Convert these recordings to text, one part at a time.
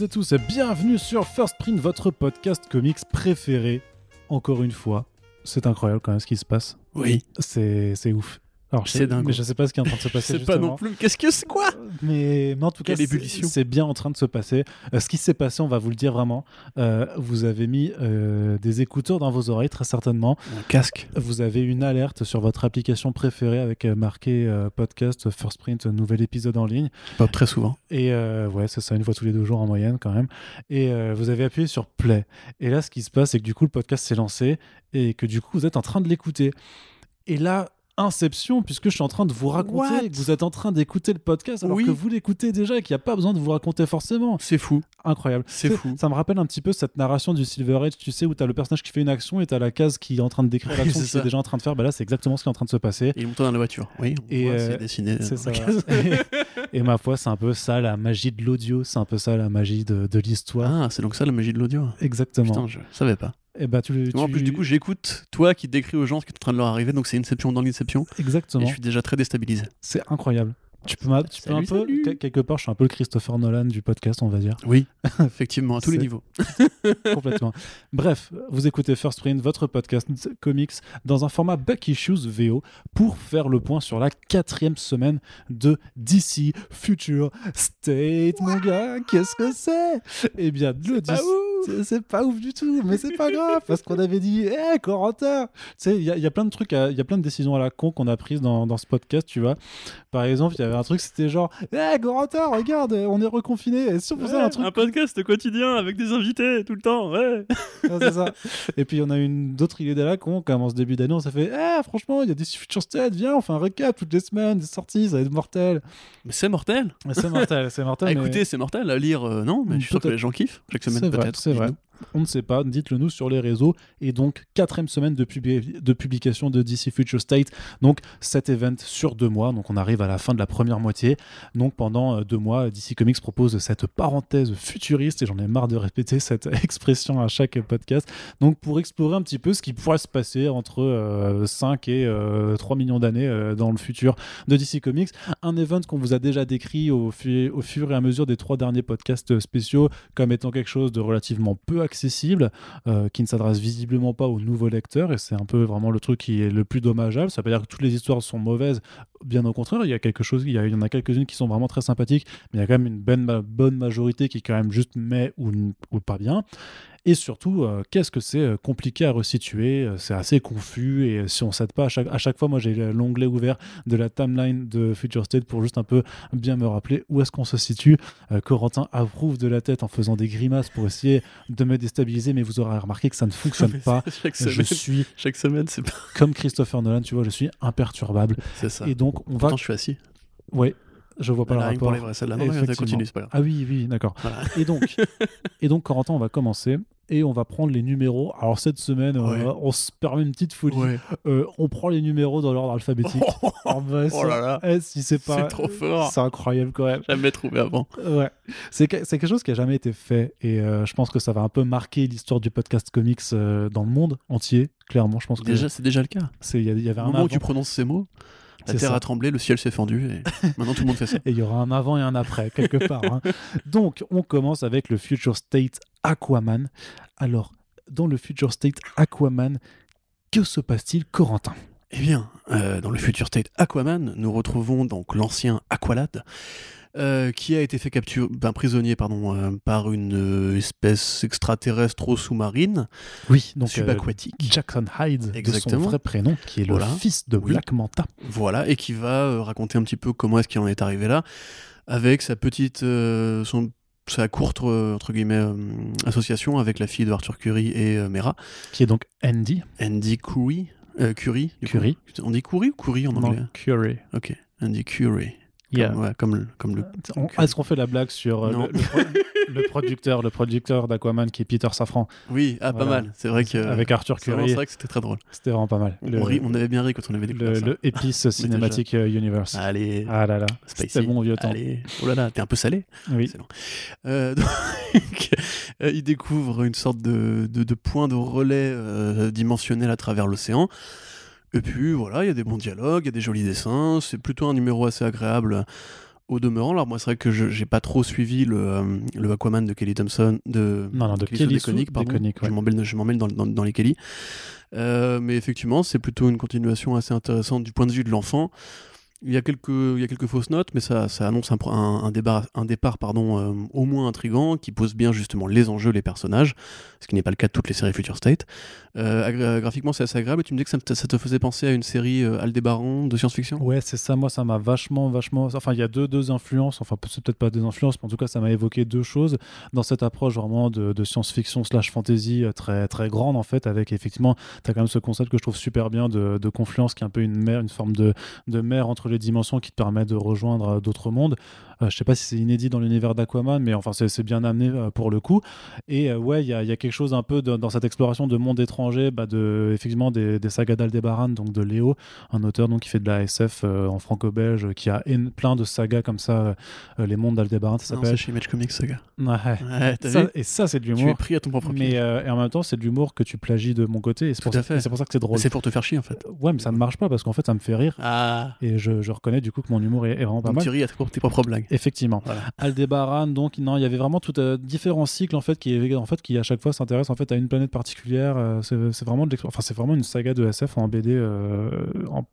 Toutes et tous et bienvenue sur First Print, votre podcast comics préféré. Encore une fois, c'est incroyable quand même ce qui se passe. Oui. C'est c'est ouf. Alors, je C'est sais- dingue. Mais je sais pas ce qui est en train de se Je passer. sais pas non plus. Qu'est-ce que c'est quoi? Mais, mais en tout cas, Quelle c'est ébullition. c'est bien en train de se passer. Euh, ce qui s'est passé, on va vous le dire vraiment. Euh, vous avez mis euh, des écouteurs dans vos oreilles, très certainement. Un casque. Vous avez une alerte sur votre application préférée avec marqué podcast, First Print, nouvel épisode en ligne. Pas très souvent. Et ouais, c'est ça, une fois tous les deux jours en moyenne quand même. Et vous avez appuyé sur play. Et là, ce qui se passe, c'est que du coup, le podcast s'est lancé et que du coup, vous êtes en train de l'écouter. Et là, Inception, puisque je suis en train de vous raconter What que vous êtes en train d'écouter le podcast alors Oui. que vous l'écoutez déjà et qu'il n'y a pas besoin de vous raconter forcément. C'est fou. Incroyable. C'est fou. Ça me rappelle un petit peu cette narration du Silver Age, tu sais, où tu as le personnage qui fait une action et tu as la case qui est en train de décrire Oui, l'action c'est qu'il est déjà en train de faire. Bah là, c'est exactement ce qui est en train de se passer. Et il monte dans la voiture. Oui, on Et, voit, euh, c'est dessiné. C'est dans ça. et ma foi, c'est un peu ça la magie de l'audio, c'est un peu ça la magie de, de l'histoire. Ah, c'est donc ça la magie de l'audio. Exactement. Putain, je savais pas. Et bah tu, Moi, en tu- plus, du coup, j'écoute toi qui décris aux gens ce qui est en train de leur arriver, donc c'est Inception dans l'Inception. Et exactement, je suis déjà très déstabilisé. c'est incroyable. Tu peux, m'a- tu peux un peu, salut. quelque part, je suis un peu le Christopher Nolan du podcast, on va dire, Oui, effectivement, à tous les niveaux. complètement. Bref, vous écoutez First Print, votre podcast comics, dans un format Back Issues VO, pour faire le point sur la quatrième semaine de DC Future State, mon gars. Qu'est-ce que c'est? Eh bien, le ouf. C'est- pas ouf du tout, mais c'est pas grave parce qu'on avait dit, hé, Corentin Tu sais, il y, a- il y a plein de trucs, il y a plein de décisions à la con qu'on a prises dans, dans ce podcast, tu vois. Par exemple, il y avait un truc, c'était genre, hé, Corentin, regarde, on est reconfiné. Si on faisait un truc. podcast quotidien avec des invités tout le temps, ouais. Ouais, c'est ça. Et puis, on a une d'autres idées à la con, comme en ce début d'année, on s'est fait, hé, franchement, il y a des Future State, viens, on fait un recap toutes les semaines, des sorties, ça va être mortel. Mais c'est mortel. Mais C'est mortel, c'est mortel. À mais- écouter, c'est mortel. À lire, euh, non, mais je suis sûr que les gens kiffent chaque semaine, peut-être. C'est vrai. On ne sait pas, dites-le nous sur les réseaux. Et donc, quatrième semaine de, publi- de publication de DC Future State. Donc, cet event sur deux mois. Donc, on arrive à la fin de la première moitié. Donc, pendant euh, deux mois, DC Comics propose cette parenthèse futuriste. Et j'en ai marre de répéter cette expression à chaque podcast. Donc, pour explorer un petit peu ce qui pourrait se passer entre euh, 5 et euh, 3 millions d'années euh, dans le futur de DC Comics. Un event qu'on vous a déjà décrit au, fu- au fur et à mesure des trois derniers podcasts spéciaux comme étant quelque chose de relativement peu accessible, euh, qui ne s'adresse visiblement pas aux nouveaux lecteurs, et c'est un peu vraiment le truc qui est le plus dommageable. Ça veut pas dire que toutes les histoires sont mauvaises, bien au contraire, il y a quelque chose, il y, a- il y en a quelques-unes qui sont vraiment très sympathiques, mais il y a quand même une bonne, bonne majorité qui est quand même juste mais ou, ou pas bien. Et surtout, euh, qu'est-ce que c'est euh, compliqué à resituer, euh, c'est assez confus, et si on s'aide pas à chaque, à chaque fois, moi j'ai l'onglet ouvert de la timeline de Future State pour juste un peu bien me rappeler où est-ce qu'on se situe. Corentin approuve de la tête en faisant des grimaces pour essayer de me déstabiliser, mais vous aurez remarqué que ça ne fonctionne pas. chaque Je semaine, suis chaque semaine, c'est pas. comme Christopher Nolan, tu vois, je suis imperturbable. C'est ça. Et donc, on va. Pourtant, je suis assis. Ouais, je vois pas le que pour rapport. les vrais, celle-là. Non, ça Effectivement. continue, c'est pas grave. Ah oui, oui, d'accord. Voilà. Et donc, et donc, Corentin, on va commencer et on va prendre les numéros. Alors cette semaine, euh, on se permet une petite folie. Ouais. Euh, on prend les numéros dans l'ordre alphabétique. Ah bah, Oh là là. eh, si c'est pas, C'est trop fort. C'est incroyable quand même. Jamais trouvé avant. Ouais, c'est que- c'est quelque chose qui a jamais été fait et euh, je pense que ça va un peu marquer l'histoire du podcast comics euh, dans le monde entier. Clairement, je pense que Déjà, c'est déjà le cas. c'est il y, avait un moment où tu prononces ces mots, la terre ça. a tremblé, le ciel s'est fendu, et maintenant tout le monde fait ça. et il y aura un avant et un après quelque part. hein. Donc, on commence avec le Future State Aquaman. Alors, dans le Future State Aquaman, que se passe-t-il, Corentin? Eh bien, euh, dans le Future State Aquaman, nous retrouvons donc l'ancien Aqualad, euh, qui a été fait capture, ben, prisonnier pardon, euh, par une euh, espèce extraterrestre sous-marine, Oui, donc subaquatique. Jackson Hyde, de son Exactement. vrai prénom, qui est le Voilà. fils de Oui. Black Manta. Voilà, et qui va raconter un petit peu comment est-ce qu'il en est arrivé là, avec sa petite, son, sa courte entre guillemets euh, association avec la fille de Arthur Curry et euh, Mera, qui est donc Andy Andy Curry, euh, Curry. Curry. On dit Curry ou Curry en anglais? Non, Curry. Ok, Andy Curry. Yeah. Comme, ouais, comme le, comme le. On- Curry. Est-ce qu'on fait la blague sur euh, le, le pro- le producteur, le producteur d'Aquaman qui est Peter Safran Oui, ah, pas mal. C'est vrai que. avec Arthur c'est Curry c'est vrai que c'était très drôle. C'était vraiment pas mal. On, Le, rit- on avait bien ri quand on avait découvert le, ça. le Épice Cinematic Universe. Allez, Ah là là, Spicy. c'était bon vieux temps. allez. Oh là là, t'es un peu salé. Oui. Excellent. Euh, donc, euh, il découvre une sorte de, de, de point de relais euh, dimensionnel à travers l'océan. Et puis voilà, il y a des bons dialogues, il y a des jolis dessins. C'est plutôt un numéro assez agréable au demeurant, alors moi c'est vrai que je j'ai pas trop suivi le, euh, le Aquaman de Kelly Thompson, de, Non, non, de Kelly Kelly ouais. Je m'emmêle je dans, dans, dans les Kelly. Euh, mais effectivement, c'est plutôt une continuation assez intéressante du point de vue de l'enfant. Il y a quelques, il y a quelques fausses notes, mais ça, ça annonce un, un, débat, un départ pardon, euh, au moins intrigant, qui pose bien justement les enjeux, les personnages, ce qui n'est pas le cas de toutes les séries Future State. Euh, graphiquement, c'est assez agréable. Et tu me dis que ça, te faisait penser à une série euh, Aldébaran de science-fiction? Ouais, c'est ça. Moi, ça m'a vachement, vachement. Enfin, il y a deux, deux influences. Enfin, c'est peut-être pas deux influences, mais en tout cas, ça m'a évoqué deux choses dans cette approche vraiment de, de science-fiction slash fantasy euh, très, très grande en fait. Avec effectivement, tu as quand même ce concept que je trouve super bien de, de confluence, qui est un peu une mer, une forme de, de mer entre les dimensions qui te permet de rejoindre euh, d'autres mondes. Euh, je sais pas si c'est inédit dans l'univers d'Aquaman, mais enfin, c'est bien amené euh, pour le coup. Et euh, ouais, il y a, il y a quelque chose un peu de- dans cette exploration de monde étranger, bah, de effectivement des, des sagas d'Aldebaran, donc de Léo, un auteur donc qui fait de la SF en franco-belge, qui a plein de sagas comme ça, les mondes d'Aldebaran, ça c'est s'appelle. chez Image Comics. Ouais. Ouais, t'as Ça- et ça, c'est de Tu es l'humour. pris à ton propre Mais euh, et en même temps, c'est de l'humour que tu plagies de mon côté. Et c'est Tout pour, à ça- fait. et c'est pour ça que c'est drôle. C'est pour te faire chier en fait. Ouais, mais ça ne marche pas parce qu'en fait, ça me fait rire. Ah Et je, je reconnais du coup que mon humour est, est vraiment pas Donc mal. tu ris à tes propres blagues. Effectivement. Voilà. Aldebaran, donc non, il y avait vraiment tout euh, différents cycles en fait qui en fait qui à chaque fois s'intéressent en fait à une planète particulière. euh, c'est vraiment de enfin c'est vraiment une saga de SF en BD. euh, en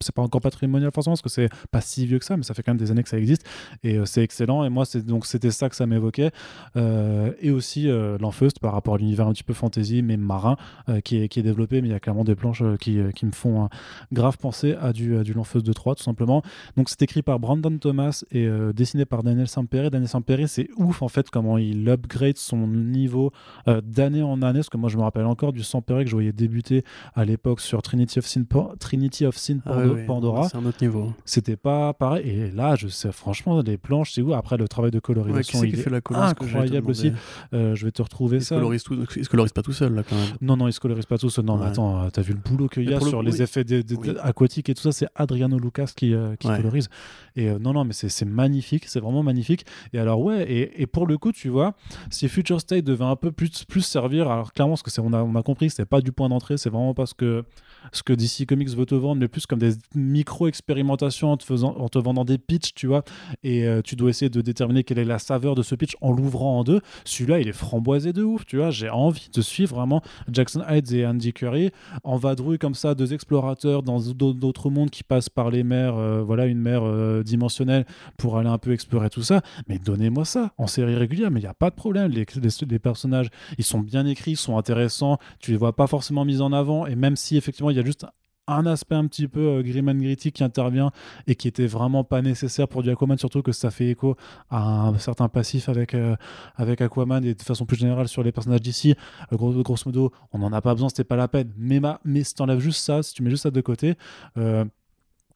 c'est pas encore patrimonial forcément parce que c'est pas si vieux que ça, mais ça fait quand même des années que ça existe et euh, c'est excellent. Et moi c'est donc c'était ça que ça m'évoquait Euh, et aussi euh, l'Enfeust par rapport à l'univers un petit peu fantasy mais marin qui est qui est développé, mais il y a clairement des planches qui, qui me font euh, grave penser à du à du l'Enfeust de 3 tout simplement. Donc c'est écrit par Brandon Thomas et dessiné par Daniel Sampere. Daniel Sampere, c'est ouf en fait comment il upgrade son niveau d'année en année. Parce que moi je me rappelle encore du Sampere que je voyais débuter à l'époque sur Trinity of Sin, Trinity of Sin Ah ouais, Pando- ouais, Pandora. C'est un autre niveau. C'était pas pareil. Et là, je sais franchement, les planches, c'est où? Après le travail de Ouais, qui colorisation, c'est il fait la ce incroyable aussi. Euh, je vais te retrouver Il ça. colorise tout- il se colorise pas tout seul là quand même. Non, non, il se colorise pas tout seul. Non, mais Ouais. attends, euh, t'as vu le boulot qu'il y a le sur coup, les oui. effets des- des- Oui. aquatiques et tout ça? C'est Adriano Lucas qui, euh, qui Ouais. colorise. Et euh, non, non, mais c'est magnifique. C'est vraiment magnifique. Et alors, ouais, et, et pour le coup, tu vois, si Future State devait un peu plus, plus servir, alors clairement, ce que c'est, on a, on a compris c'est pas du point d'entrée, c'est vraiment parce que ce que DC Comics veut te vendre, mais plus comme des micro-expérimentations en te, faisant, en te vendant des pitchs, tu vois, et euh, tu dois essayer de déterminer quelle est la saveur de ce pitch en l'ouvrant en deux. Celui-là, il est framboisé de ouf, tu vois. J'ai envie de suivre vraiment Jackson Hyde et Andy Curry en vadrouille comme ça, deux explorateurs dans d'au- d'autres mondes qui passent par les mers, euh, voilà, une mer euh, dimensionnelle pour aller un peu explorer tout ça. Mais donnez-moi ça en série régulière, mais il n'y a pas de problème. Les personnages, ils sont bien écrits, ils sont intéressants, tu les vois pas forcément mis en avant, et même si effectivement il y a juste un aspect un petit peu euh, grim and qui intervient et qui était vraiment pas nécessaire pour du Aquaman, surtout que ça fait écho à un certain passif avec, euh, Aquaman et de façon plus générale sur les personnages d'ici. Euh, gros, grosso modo, on n'en a pas besoin, c'était pas la peine. Mais, ma, mais si t'enlèves juste ça, si tu mets juste ça de côté, euh,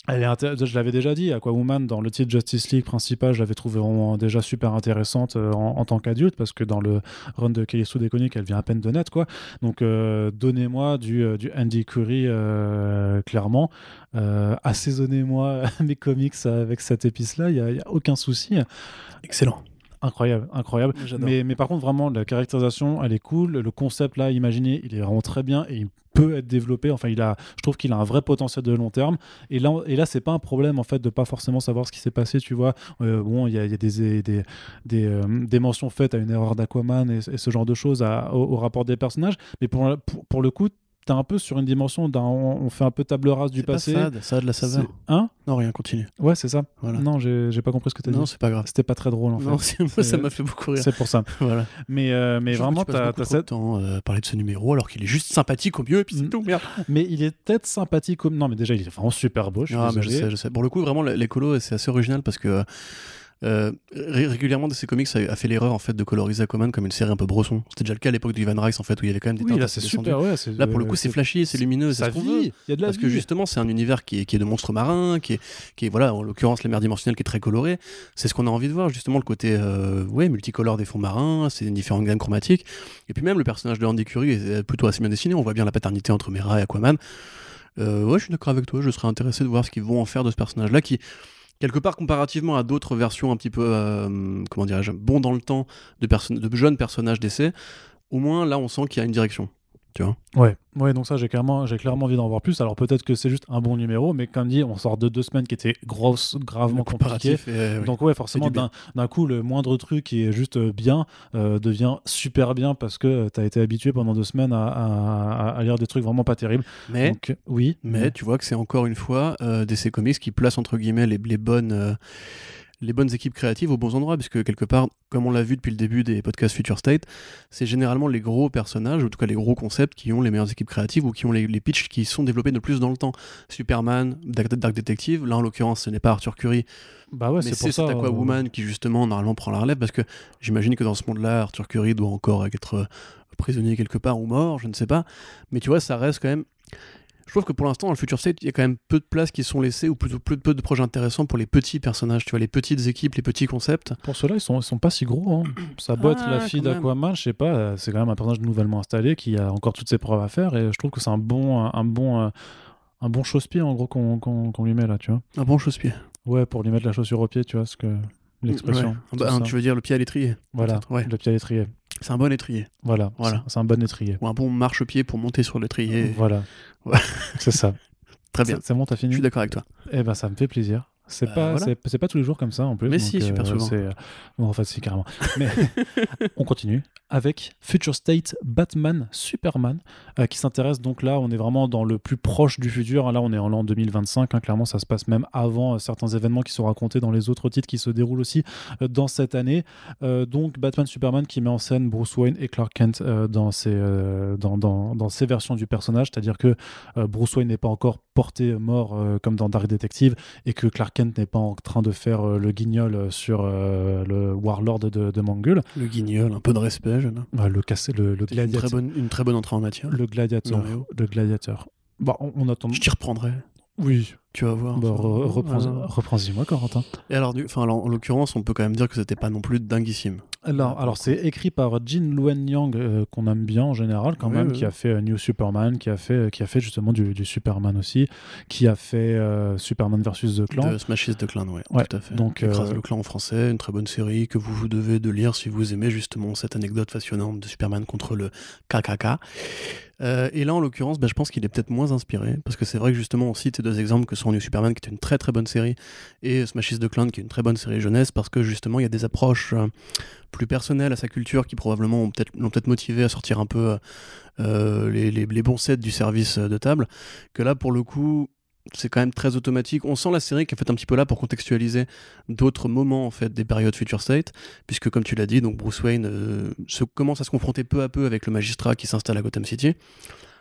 elle est je l'avais déjà dit, Aquawoman, dans le titre Justice League principal, je l'avais trouvé vraiment déjà super intéressante euh, en, tant qu'adulte, parce que dans le run de Kelly Sue DeConnick, elle vient à peine de net, quoi. Donc, euh, donnez-moi du, euh, du Andy Curry, clairement. Assaisonnez-moi mes comics avec cette épice-là, il n'y a aucun souci. Excellent. Incroyable, incroyable. Mais, mais par contre, vraiment, la caractérisation, elle est cool. Le concept, là, imaginé, il est vraiment très bien et il peut être développé. Enfin, il a, je trouve qu'il a un vrai potentiel de long terme. Et là, et là c'est pas un problème, en fait, de pas forcément savoir ce qui s'est passé, tu vois. Euh, bon, il y a, y a des, des, des, euh, des mentions faites à une erreur d'Aquaman et, et ce genre de choses à- au, au rapport des personnages. Mais pour, pour, pour le coup, t'es un peu sur une dimension d'un. On fait un peu table rase du C'est pas passé. fade, ça a de la saveur. Hein Non, rien, continue. Ouais, c'est ça. Voilà. Non, j'ai pas compris ce que t'as dit. Non, c'est pas grave. C'était pas très drôle, en fait. Non, c'est- moi, ça m'a fait beaucoup rire. C'est pour ça. Voilà. Mais, euh, mais Je vraiment, t'as cette. temps euh, parler de ce numéro alors qu'il est juste sympathique au mieux et puis c'est Mm. tout, merde. Mais il est peut-être sympathique comme. Non, mais déjà, il est vraiment super beau. Je suis Ah, mais je sais, je sais. Pour le coup, vraiment, les colos, c'est assez original parce que euh, ré- régulièrement, DC Comics a, a fait l'erreur en fait de coloriser Aquaman comme une série un peu bresson. C'était déjà le cas à l'époque de Ivan Rice en fait où il y avait quand même des Oui, teintes là, c'est super. Ouais, Là, pour le coup, c'est flashy, c'est lumineux, c'est ce qu'on veut. y a de la Parce que justement, c'est un univers qui est, qui est de monstres marins, qui est, qui est, voilà, en l'occurrence, la mer dimensionnelle qui est très colorée. C'est ce qu'on a envie de voir, justement, le côté euh, ouais, multicolore des fonds marins, c'est différentes gammes chromatiques. Et puis même, le personnage de Andy Curry est plutôt assez bien dessiné. On voit bien la paternité entre Mera et Aquaman. Euh, ouais, je suis d'accord avec toi. Je serais intéressé de voir ce qu'ils vont en faire de ce personnage-là, qui, quelque part, comparativement à d'autres versions un petit peu, euh, comment dirais-je, bon dans le temps de, de jeunes personnages d'essai, au moins là, on sent qu'il y a une direction. Tu vois. Ouais, ouais, donc ça, j'ai clairement, j'ai clairement envie d'en voir plus. Alors peut-être que c'est juste un bon numéro, mais comme dit, on sort de deux semaines qui étaient grosses, gravement compliquées. Oui. Donc ouais, forcément, d'un d'un coup, le moindre truc qui est juste euh, bien euh, devient super bien parce que tu as été habitué pendant deux semaines à, à- à lire des trucs vraiment pas terribles. mais, Donc oui, mais tu vois que c'est encore une fois euh, DC Comics qui place entre guillemets les, les bonnes. Les bonnes équipes créatives aux bons endroits, puisque quelque part, comme on l'a vu depuis le début des podcasts Future State, c'est généralement les gros personnages, ou en tout cas les gros concepts, qui ont les meilleures équipes créatives ou qui ont les, les pitchs qui sont développés de plus dans le temps. Superman, Dark, Dark Detective, là en l'occurrence, ce n'est pas Arthur Curry, bah ouais, mais c'est ça. cet euh, Aquawoman qui justement normalement prend la relève parce que j'imagine que dans ce monde-là, Arthur Curry doit encore être euh, prisonnier quelque part ou mort, je ne sais pas. Mais tu vois, ça reste quand même. Je trouve que pour l'instant, dans le Future State, il y a quand même peu de places qui sont laissées ou plutôt peu, peu de projets intéressants pour les petits personnages, tu vois, les petites équipes, les petits concepts. Pour ceux-là, ils sont, ils sont pas si gros. Hein. Ça doit être Ah, la fille d'Aquaman, je sais pas. euh, C'est quand même un personnage nouvellement installé qui a encore toutes ses preuves à faire et je trouve que c'est un bon, un bon, euh, un bon chausse-pied en gros qu'on lui met là, tu vois. Un bon chausse-pied. Ouais, pour lui mettre la chaussure au pied, tu vois, ce que l'expression. Ouais. tout Bah, ça. tu veux dire le pied à l'étrier Voilà, ouais. le pied à l'étrier. C'est un bon étrier. Voilà, Voilà. c'est- un bon étrier. Ou un bon marchepied pour monter sur l'étrier. Voilà, Ouais. c'est ça. Très bien. C'est bon, t'as Je fini suis d'accord avec toi. Eh ben, ça me fait plaisir. C'est Bah, pas, voilà. c'est- pas tous les jours comme ça en plus. Mais donc, si, super souvent. c'est- bon, en fait, si carrément. Mais on continue avec Future State Batman Superman euh, qui s'intéresse donc là, on est vraiment dans le plus proche du futur. Là, on est en l'an 2025. hein. clairement, ça se passe même avant euh, certains événements qui sont racontés dans les autres titres qui se déroulent aussi euh, dans cette année. Euh, donc Batman Superman qui met en scène Bruce Wayne et Clark Kent euh, dans ses euh, dans, dans, dans ces versions du personnage, c'est-à-dire que euh, Bruce Wayne n'est pas encore porté mort euh, comme dans Dark Detective et que Clark Kent n'est pas en train de faire euh, le guignol euh, sur euh, le Warlord de, de Mangul, Le guignol, un peu de respect, jeune. Euh, le, cassé, le, le C'est une très, gladiateur. bonne, une très bonne entrée en matière. Le gladiateur. Le gladiateur. Bah, on, on attend. Je t'y reprendrai. Oui. Tu vas voir. Bah, re- Ah. Reprends-y moi, Corentin. Et alors, du- alors, en l'occurrence, on peut quand même dire que c'était pas non plus dinguissime. Alors, alors c'est écrit par Jin Luen Yang, euh, qu'on aime bien en général, quand Oui, même, oui, qui a fait euh, New Superman, qui a fait, qui a fait justement du, du Superman aussi, qui a fait euh, Superman versus The Clan. De de Clan, ouais, Ouais, tout à fait. donc, Écrase euh, le clan en français, une très bonne série que vous vous devez de lire si vous aimez justement cette anecdote fascinante de Superman contre le KKK. Euh, et là, en l'occurrence, bah, je pense qu'il est peut-être moins inspiré, parce que c'est vrai que justement, on cite ces deux exemples que sont New Superman, qui était une très très bonne série, et Smashes the Clan, qui est une très bonne série jeunesse, parce que justement, il y a des approches euh, plus personnelles à sa culture qui probablement l'ont peut-être motivé à sortir un peu euh, les, les- les bons sets du service de table, que là, pour le coup, c'est quand même très automatique. On sent la série qui est fait un petit peu là pour contextualiser d'autres moments en fait des périodes Future State, puisque comme tu l'as dit, Bruce Wayne euh, commence à se confronter peu à peu avec le magistrat qui s'installe à Gotham City.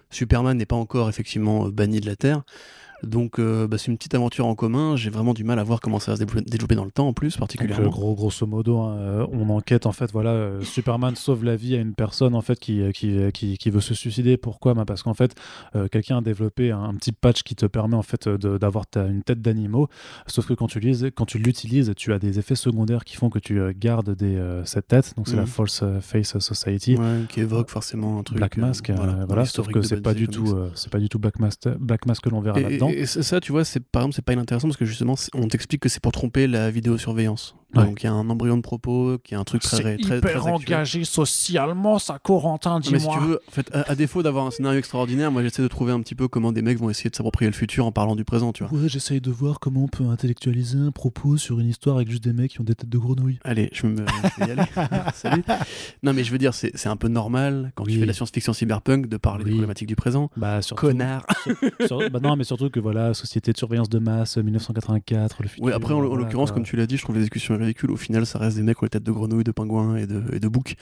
Superman n'est pas encore effectivement euh, banni de la Terre. Donc euh, bah, c'est une petite aventure en commun. J'ai vraiment du mal à voir comment ça va se développer, dans le temps en plus, particulièrement. euh, gros, grosso modo, hein, euh, on enquête en fait. Voilà, euh, Superman sauve la vie à une personne en fait qui, qui, qui, qui veut se suicider. Pourquoi? Bah, Parce qu'en fait, euh, quelqu'un a développé un, un petit patch qui te permet en fait d'avoir une tête d'animaux. Sauf que quand tu l'utilises, quand tu l'utilises, tu as des effets secondaires qui font que tu gardes des, cette tête. Donc c'est la Mhm. False Face Society. Ouais, qui évoque forcément un truc. Black Mask, voilà, sauf que c'est pas du tout, c'est pas du tout Black Mask, Black Mask que l'on verra là-dedans. Et- ça, tu vois, c'est par exemple, c'est pas inintéressant parce que justement, on t'explique que c'est pour tromper la vidéosurveillance. Ouais. Donc il y a un embryon de propos, qui est un truc très, très, très, très actuel. socialement, ça, Corentin, Non, mais si tu veux, en fait, à, à défaut d'avoir un scénario extraordinaire, moi j'essaie de trouver un petit peu comment des mecs vont essayer de s'approprier le futur en parlant du présent, tu vois. Ouais, j'essaye de voir comment on peut intellectualiser un propos sur une histoire avec juste des mecs qui ont des têtes de grenouilles. Allez, je, me, je vais y aller. Salut. Non, mais je veux dire, c'est c'est un peu normal quand Oui. tu fais de la science-fiction cyberpunk de parler des Oui. problématiques du présent. Bah, surtout. Connard. sur- bah non, mais surtout que voilà, société de surveillance de masse, 1984, le futur. Oui, après, en, voilà, l'occurrence, comme tu l'as dit, je trouve les discussions ridicules. Au final, ça reste des mecs les têtes de grenouilles, de pingouins et de, et de boucs.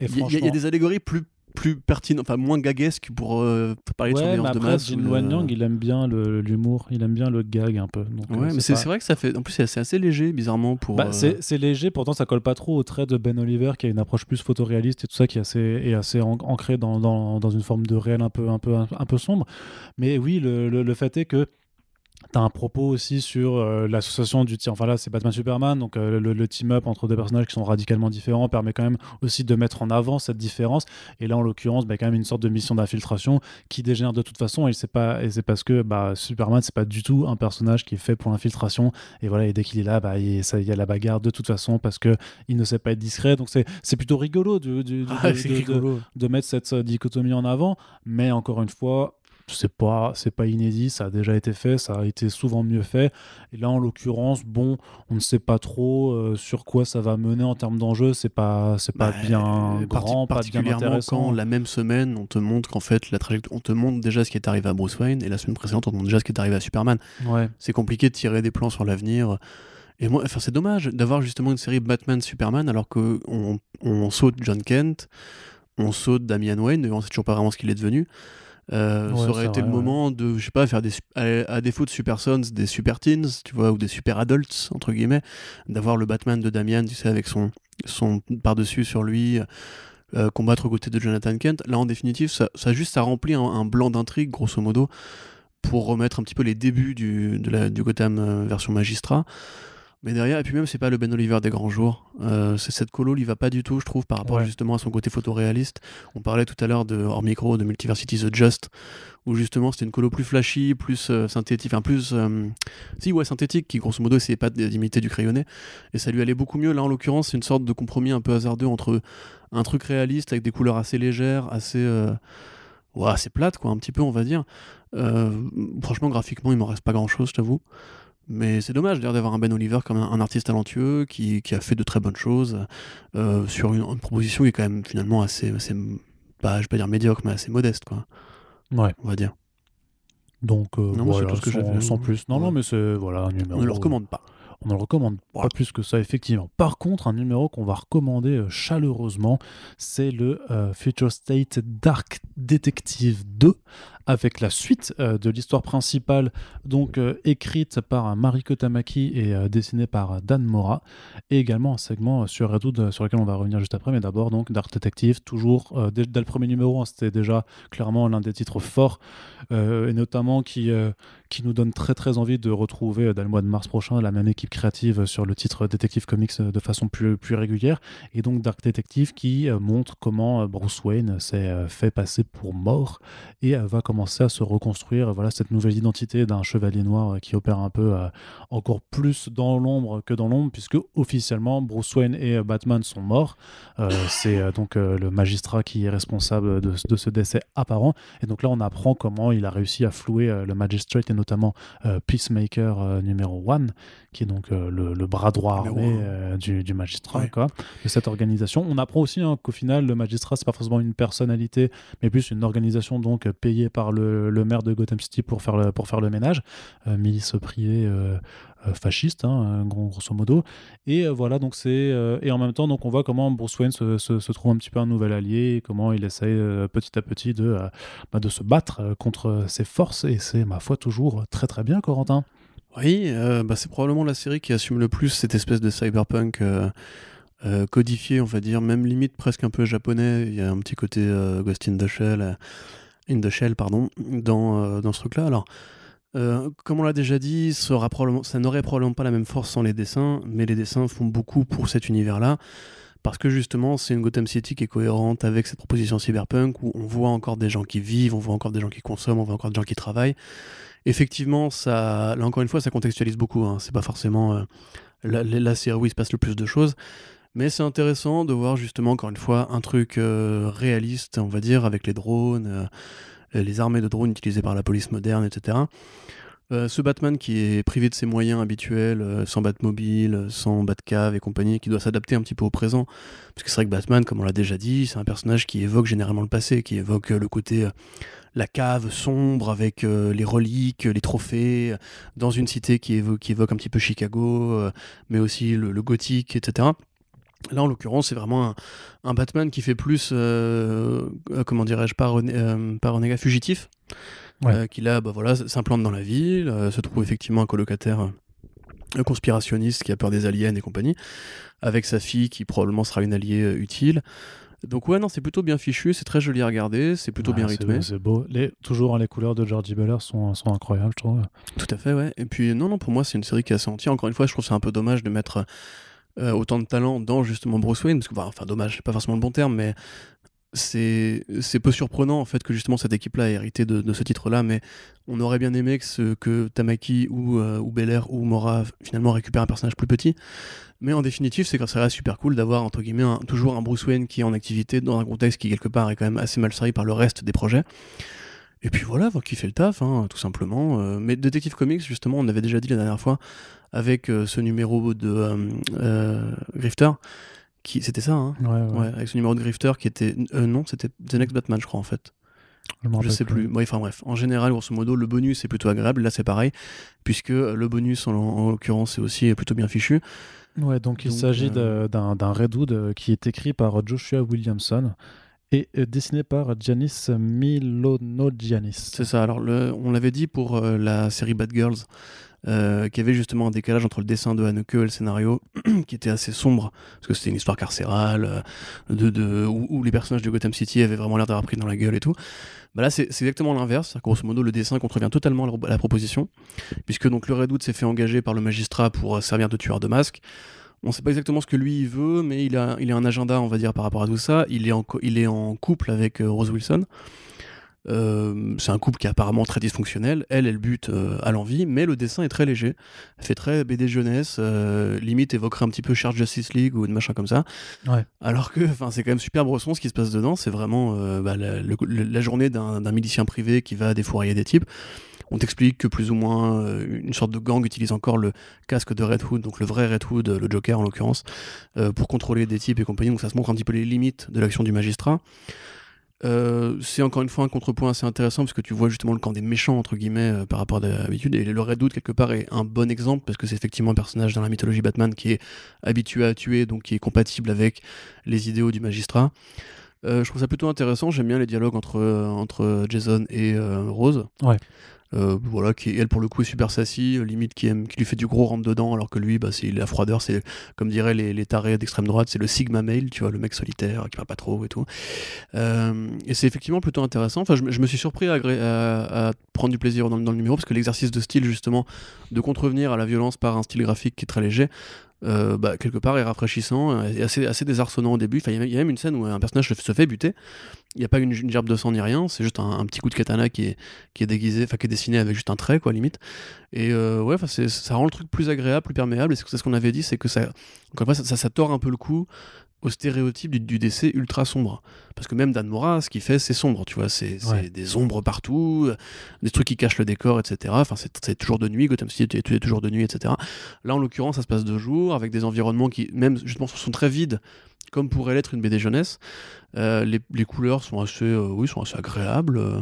Il y, a- y des allégories plus, plus pertinentes, enfin moins gaguesques pour euh, parler de Ouais, mais surveillance de masse. Jin de- Luan Yang, il aime bien le- l'humour, il aime bien le gag un peu. Donc, euh, Ouais, mais c'est pas- c'est vrai que ça fait. En plus, c'est assez, assez léger, bizarrement, pour. Bah, euh, c'est léger, pourtant ça colle pas trop au trait de Ben Oliver qui a une approche plus photoréaliste et tout ça qui est assez, est assez an- ancré dans, dans, dans une forme de réel un peu, un peu, un peu sombre. Mais oui, le, le, le fait est que T'as un propos aussi sur euh, l'association du Enfin là, c'est Batman Superman, donc euh, le, team-up entre deux personnages qui sont radicalement différents permet quand même aussi de mettre en avant cette différence. Et là, en l'occurrence, bah, quand même une sorte de mission d'infiltration qui dégénère de toute façon. Et c'est pas, et c'est parce que bah, Superman, c'est pas du tout un personnage qui est fait pour l'infiltration. Et voilà, et dès qu'il est là, bah, il, ça, y a la bagarre de toute façon parce que il ne sait pas être discret. Donc c'est, c'est plutôt rigolo, de, de, ah, rigolo. de mettre cette dichotomie en avant. Mais encore une fois, c'est pas c'est pas inédit, ça a déjà été fait, ça a été souvent mieux fait. Et là, en l'occurrence, bon, on ne sait pas trop euh, sur quoi ça va mener en termes d'enjeu. C'est pas c'est pas bah, bien grand, pas bien intéressant. Quand la même semaine, on te montre qu'en fait la trajectoire, on te montre déjà ce qui est arrivé à Bruce Wayne, et la semaine précédente, on te montre déjà ce qui est arrivé à Superman. Ouais. C'est compliqué de tirer des plans sur l'avenir. Et moi, enfin, c'est dommage d'avoir justement une série Batman-Superman alors que on, on saute John Kent, on saute Damian Wayne, et on sait toujours pas vraiment ce qu'il est devenu. Euh, ça aurait été le moment de, je sais pas, faire des, à, défaut de Super Sons, des Super Teens, tu vois, ou des Super Adults, entre guillemets, d'avoir le Batman de Damian, tu sais, avec son, son par-dessus sur lui, euh, combattre aux côtés de Jonathan Kent. Là, en définitive, ça, ça juste, ça remplit un, blanc d'intrigue, grosso modo, pour remettre un petit peu les débuts du, de la, du Gotham euh, version magistrat. Mais derrière, et puis même, c'est pas le Ben Oliver des grands jours. Euh, c'est cette colo, il va pas du tout, je trouve, par rapport justement à son côté photoréaliste. On parlait tout à l'heure de hors micro de Multiversity The Just, où justement c'était une colo plus flashy, plus euh, synthétique, enfin plus. Euh, si, ouais, synthétique, qui grosso modo essayait pas d'imiter du crayonné. Et ça lui allait beaucoup mieux. Là, en l'occurrence, c'est une sorte de compromis un peu hasardeux entre un truc réaliste avec des couleurs assez légères, assez. Ouais, assez plate, quoi, un petit peu, on va dire. franchement, graphiquement, il m'en reste pas grand chose, je t'avoue. Mais c'est dommage d'avoir un Ben Oliver comme un, artiste talentueux qui, qui, a fait de très bonnes choses euh, sur une, proposition qui est quand même finalement assez, assez pas, je vais pas dire médiocre, mais assez modeste, quoi. Ouais. On va dire. Donc, euh, non, voilà, tout ce que sans, sans plus. Non, non, mais c'est voilà, un numéro. On ne le recommande pas. On ne le recommande pas plus que ça, effectivement. Par contre, un numéro qu'on va recommander euh, chaleureusement, c'est le euh, Future State Dark Detective 2, avec la suite euh, de l'histoire principale, donc écrite par Mariko Tamaki et dessinée par Dan Mora, et également un segment sur Redwood sur lequel on va revenir juste après, mais d'abord donc Dark Detective, toujours dès, le premier numéro, hein, c'était déjà clairement l'un des titres forts, et notamment qui, qui nous donne très très envie de retrouver dans le mois de mars prochain la même équipe créative sur le titre Detective Comics euh, de façon plus, plus régulière. Et donc Dark Detective qui euh, montre comment euh, Bruce Wayne s'est fait passer pour mort et va commencer à se reconstruire voilà, cette nouvelle identité d'un chevalier noir qui opère un peu encore plus dans l'ombre que dans l'ombre, puisque officiellement Bruce Wayne et Batman sont morts. C'est donc le magistrat qui est responsable de, de, ce décès apparent. Et donc là, on apprend comment il a réussi à flouer le magistrate et notamment Peacemaker numéro 1, qui est donc euh, le, bras droit armé euh, du, magistrat, quoi, de cette organisation. On apprend aussi hein, qu'au final, le magistrat, c'est pas forcément une personnalité, mais plus une organisation donc payée par le, maire de Gotham City pour faire le, pour faire le ménage, euh, milice privée fasciste, hein, grosso modo. Et voilà, donc c'est et en même temps, donc on voit comment Bruce Wayne se, se, trouve un petit peu un nouvel allié, comment il essaye petit à petit de, bah, de se battre contre ses forces, et c'est ma foi toujours très très bien, Corentin. Oui, euh, bah, c'est probablement la série qui assume le plus cette espèce de cyberpunk euh, euh, codifié, on va dire, même limite presque un peu japonais. Il y a un petit côté Ghost in in the Shell pardon, dans, dans ce truc-là. Alors, comme on l'a déjà dit, ça, n'aurait probablement pas la même force sans les dessins, mais les dessins font beaucoup pour cet univers-là parce que justement c'est une Gotham City qui est cohérente avec cette proposition cyberpunk où on voit encore des gens qui vivent, on voit encore des gens qui consomment, on voit encore des gens qui travaillent effectivement, ça, là encore une fois, ça contextualise beaucoup. Hein. C'est pas forcément euh, la, série où il se passe le plus de choses. Mais c'est intéressant de voir justement, encore une fois, un truc euh, réaliste, on va dire, avec les drones, euh, les armées de drones utilisées par la police moderne, etc. ce Batman qui est privé de ses moyens habituels, sans Batmobile, sans Batcave et compagnie, qui doit s'adapter un petit peu au présent. Parce que c'est vrai que Batman, comme on l'a déjà dit, c'est un personnage qui évoque généralement le passé, qui évoque le côté la cave sombre avec euh, les reliques, les trophées, dans une cité qui évoque, un petit peu Chicago, euh, mais aussi le, gothique, etc. Là, en l'occurrence, c'est vraiment un, Batman qui fait plus, euh, comment dirais-je, pas, renégat fugitif, qui là, bah, voilà, s'implante dans la ville, se trouve effectivement un colocataire un conspirationniste qui a peur des aliens et compagnie, avec sa fille qui probablement sera une alliée utile. Donc ouais, non, c'est plutôt bien fichu, c'est très joli à regarder, c'est plutôt Ouais, bien rythmé. C'est beau. Les, toujours, hein, les couleurs de Georgie Beller sont, sont incroyables, je trouve. Tout à fait, ouais. Et puis non, non, pour moi, c'est une série qui est assez entière. Encore une fois, je trouve c'est un peu dommage de mettre euh, autant de talent dans justement Bruce Wayne, parce que, bah, enfin, dommage, c'est pas forcément le bon terme, mais c'est peu surprenant en fait que justement cette équipe-là ait hérité de, ce titre-là, mais on aurait bien aimé que, Tamaki ou, euh, ou Belair ou Mora finalement récupèrent un personnage plus petit. Mais en définitive, c'est ça reste super cool d'avoir entre guillemets toujours un Bruce Wayne qui est en activité dans un contexte qui quelque part est quand même assez mal servi par le reste des projets. Et puis voilà, qui fait le taf, hein, tout simplement. Euh, mais Detective Comics, justement, on avait déjà dit la dernière fois avec euh, ce numéro de euh, Grifter, qui c'était ça, hein Ouais, ouais. Ouais, avec ce numéro de Grifter qui était. euh, non, c'était The Next Batman, je crois, en fait. Je, Je sais plus. Bon, enfin bref, en général, grosso modo, le bonus est plutôt agréable. Là, c'est pareil, puisque le bonus, en, en l'occurrence, est aussi plutôt bien fichu. Ouais, donc il s'agit euh, d'un Redwood qui est écrit par Joshua Williamson et euh, dessiné par Giannis Milonogiannis. C'est ça. Alors, on l'avait dit pour euh, la série Bad Girls, euh, qu'il y avait justement un décalage entre le dessin de Haneke et le scénario, qui était assez sombre, parce que c'était une histoire carcérale, euh, où, les personnages de Gotham City avaient vraiment l'air d'avoir pris dans la gueule et tout. Bah là, c'est exactement l'inverse. Grosso modo, le dessin contrevient totalement à la, à la proposition, puisque donc le Redwood s'est fait engager par le magistrat pour servir de tueur de masque. On sait pas exactement ce que lui il veut, mais il a, il a un agenda, on va dire, par rapport à tout ça. Il est en, il est en couple avec euh, Rose Wilson. Euh, c'est un couple qui est apparemment très dysfonctionnel. Elle, elle bute euh, à l'envie, mais le dessin est très léger. Elle fait très BD jeunesse, euh, limite évoquerait un petit peu Charge Justice League ou une machin comme ça. Ouais. Alors que c'est quand même super bresson ce qui se passe dedans. C'est vraiment bah, la, le- la journée d'un d'un milicien privé qui va défourailler des types. On t'explique que plus ou moins euh, une sorte de gang utilise encore le casque de Red Hood, donc le vrai Red Hood, le Joker en l'occurrence, euh, pour contrôler des types et compagnie. Donc ça se montre un petit peu les limites de l'action du magistrat. Euh, c'est encore une fois un contrepoint assez intéressant parce que tu vois justement le camp des méchants entre guillemets par rapport à d'habitude et le Red Hood quelque part est un bon exemple parce que c'est effectivement un personnage dans la mythologie Batman qui est habitué à tuer donc qui est compatible avec les idéaux du magistrat. Je trouve ça plutôt intéressant, j'aime bien les dialogues entre, entre Jason et Rose. Ouais. Euh, voilà, qui elle pour le coup est super sassy, limite qui aime, qui lui fait du gros rentre dedans, alors que lui, bah, c'est la froideur, c'est comme diraient les, les tarés d'extrême droite, c'est le sigma male, tu vois, le mec solitaire qui parle pas trop et tout. Euh, et c'est effectivement plutôt intéressant. Enfin, je, je me suis surpris à, à- prendre du plaisir dans, dans le numéro parce que l'exercice de style justement de contrevenir à la violence par un style graphique qui est très léger. Euh, bah, quelque part est rafraîchissant euh, et assez, désarçonnant au début. Il y a- même une scène où un personnage se, fait buter. Il n'y a pas une, gerbe de sang ni rien, c'est juste un, petit coup de katana qui est, déguisé, enfin qui est dessiné avec juste un trait, quoi, limite. Et euh, ouais, ça rend le truc plus agréable, plus perméable. Et c'est ce qu'on avait dit, c'est que ça, ça, ça, ça tord un peu le coup au stéréotype du, du décès ultra sombre. Parce que même Dan Mora, ce qu'il fait, c'est sombre, tu vois, c'est Ouais. des ombres partout, euh, des trucs qui cachent le décor, etc. Enfin, c'est c'est toujours de nuit, Gotham City est, est toujours de nuit, etc. Là, en l'occurrence, ça se passe de jour, avec des environnements qui, même justement, sont très vides, comme pourrait l'être une BD jeunesse. Euh, les, les couleurs sont assez, euh, oui, sont assez agréables. euh.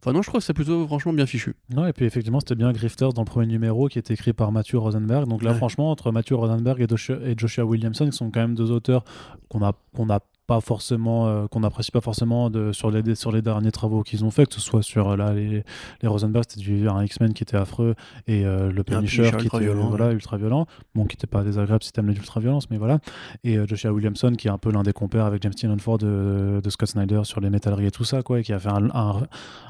Enfin, non, je crois que c'est plutôt franchement bien fichu. Non, et puis effectivement, c'était bien Grifters dans le premier numéro qui était écrit par Matthew Rosenberg. Donc là, Ouais. franchement, entre Matthew Rosenberg et Joshua, et Joshua Williamson, qui sont quand même deux auteurs qu'on a, qu'on a pas forcément, euh, qu'on n'apprécie pas forcément de, sur, les, sur les derniers travaux qu'ils ont fait, que ce soit sur euh, là, les, les Rosenberg, c'était du un X-Men qui était affreux et euh, le Punisher qui était violent, voilà, ultra violent. Bon, qui n'était pas désagréable si t'aimes l'ultra-violence, mais voilà. Et euh, Joshua Williamson, qui est un peu l'un des compères avec James Tynion Ford de, de Scott Snyder sur les métalleries et tout ça, quoi, et qui a fait un, un,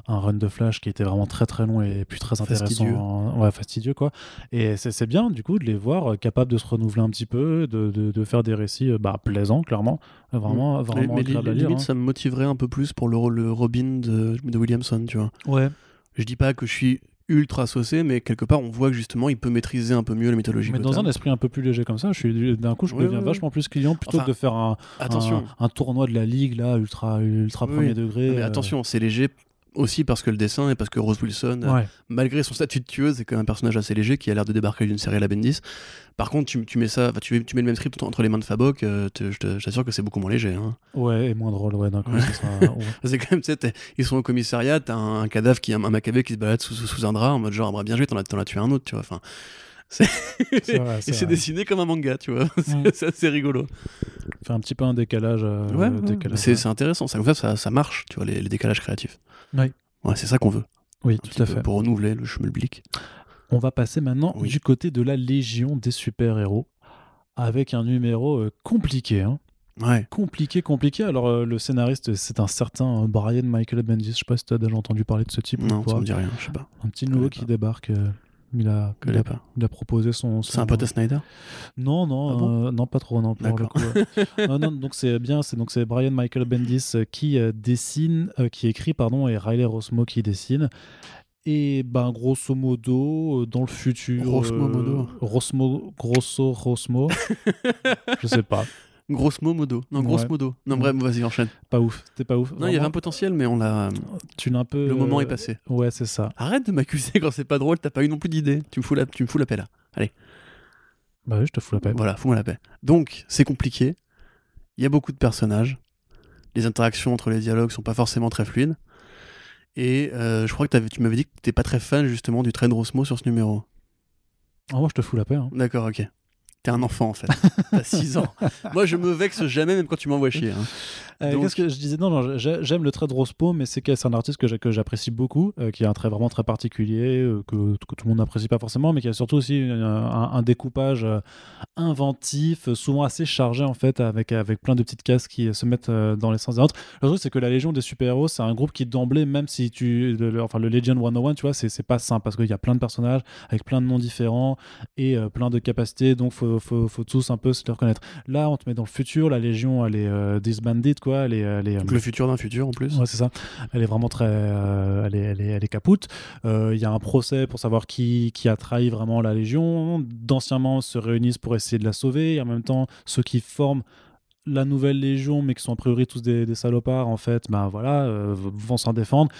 un run de Flash qui était vraiment très très long et puis très intéressant. Fastidieux. Ouais, fastidieux, quoi. Et c'est bien, du coup, de les voir capables de se renouveler un petit peu, de, de, de faire des récits bah, plaisants, clairement. Vraiment, vraiment mais agréables li- à lire. limite, hein. ça me motiverait un peu plus pour le, le Robin de, de Williamson, tu vois. Ouais. Je dis pas que je suis ultra saucé, mais quelque part, on voit que justement, il peut maîtriser un peu mieux la mythologie. Mais dans un esprit un peu plus léger comme ça, je suis d'un coup, je Ouais, deviens vachement plus client plutôt Enfin, que de faire un, Attention, un, un tournoi de la ligue là, ultra, ultra Oui, premier oui. degré. mais euh, attention, c'est léger aussi parce que le dessin et parce que Rose Wilson, euh, Ouais. malgré son statut de tueuse, est quand même un personnage assez léger qui a l'air de débarquer d'une série à la Bendis. Par contre, tu, tu mets ça, tu, tu mets le même script entre les mains de Fabok, euh, je t'assure que c'est beaucoup moins léger. hein. ouais, et moins drôle, ouais, sera-. C'est quand même, tu sais, ils sont au commissariat, t'as un, un cadavre qui, un, un macabre qui se balade sous, sous- sous un drap en mode genre, ah, bah, bien joué, t'en as, as tué un autre, tu vois. Enfin, C'est vrai, et c'est dessiné comme un manga, tu vois. C'est- c'est assez rigolo. Fait un petit peu un décalage. euh, ouais, ouais. décalage, c'est ouais. intéressant. Ça, marche, tu vois, les, les décalages créatifs. Oui. Ouais, c'est ça qu'on veut. Oui, un tout à fait. Pour renouveler le schmulblick. On va passer maintenant Oui. du côté de la Légion des super-héros avec un numéro euh, compliqué. hein. Ouais. compliqué, compliqué. Alors, euh, le scénariste, c'est un certain Brian Michael Bendis. Je sais pas si tu as déjà entendu parler de ce type Non, ou ça me dit rien, je sais pas. Un petit nouveau qui débarque. euh, il, a, il, a, il a proposé son. C'est son- un pote à Snyder? Non, non, Ah bon? euh, non, pas trop, non. pour le coup, ouais. non, non, donc c'est bien, c'est donc c'est Brian Michael Bendis euh, qui euh, dessine, euh, qui écrit, pardon, et Riley Rosmo qui dessine. Et ben grosso modo, euh, dans le futur, Rosmo euh, modo. Rosmo, grosso Rosmo, je sais pas, Grosso modo. Non, grosso Ouais. modo. Non, bref, vas-y, enchaîne. pas ouf, c'était pas ouf. Non, il y avait un potentiel, mais on l'a. Tu l'as un peu. Le moment euh, est passé. Ouais, c'est ça. Arrête de m'accuser quand c'est pas drôle, t'as pas eu non plus d'idée. Tu me fous la, tu me fous la paix là. Bah oui, je te fous la paix. Voilà, fous-moi la paix. Donc, c'est compliqué. Il y a beaucoup de personnages. Les interactions entre les dialogues sont pas forcément très fluides. Et euh, je crois que tu m'avais dit que t'étais pas très fan justement du trait de Rosmo sur ce numéro. Ah, moi, je te fous la paix. hein. D'accord, ok. T'es un enfant en fait. T'as 6 ans. Moi, je me vexe jamais, même quand tu m'envoies chier. hein. Euh, Donc- Qu'est-ce que je disais? Non, non, j'ai- j'aime le trait de Rospo, mais c'est un artiste que j'apprécie beaucoup, euh, qui a un trait vraiment très particulier, euh, que, que tout le monde n'apprécie pas forcément, mais qui a surtout aussi un, découpage euh, inventif, souvent assez chargé en fait, avec, avec plein de petites cases qui se mettent dans les sens des autres. Le truc, c'est que la Légion des super-héros, c'est un groupe qui d'emblée, même si tu. le- le- enfin, le Legion 101, tu vois, c'est c'est pas simple parce qu'il y a plein de personnages avec plein de noms différents et plein de capacités, donc faut, faut, faut tous un peu se les reconnaître. Là, on te met dans le futur, la Légion, elle est euh, disbanded, quoi, elle est. Elle est Donc, le futur d'un futur en plus. Ouais, c'est ça. Elle est vraiment très. euh, elle, est, elle, est, elle est capoute. Euh, Il y a un procès pour savoir qui, qui a trahi vraiment la Légion. D'anciens membres se réunissent pour essayer de la sauver. Et en même temps, ceux qui forment la nouvelle Légion, mais qui sont a priori tous des, des salopards, en fait, ben voilà, euh, vont s'en défendre.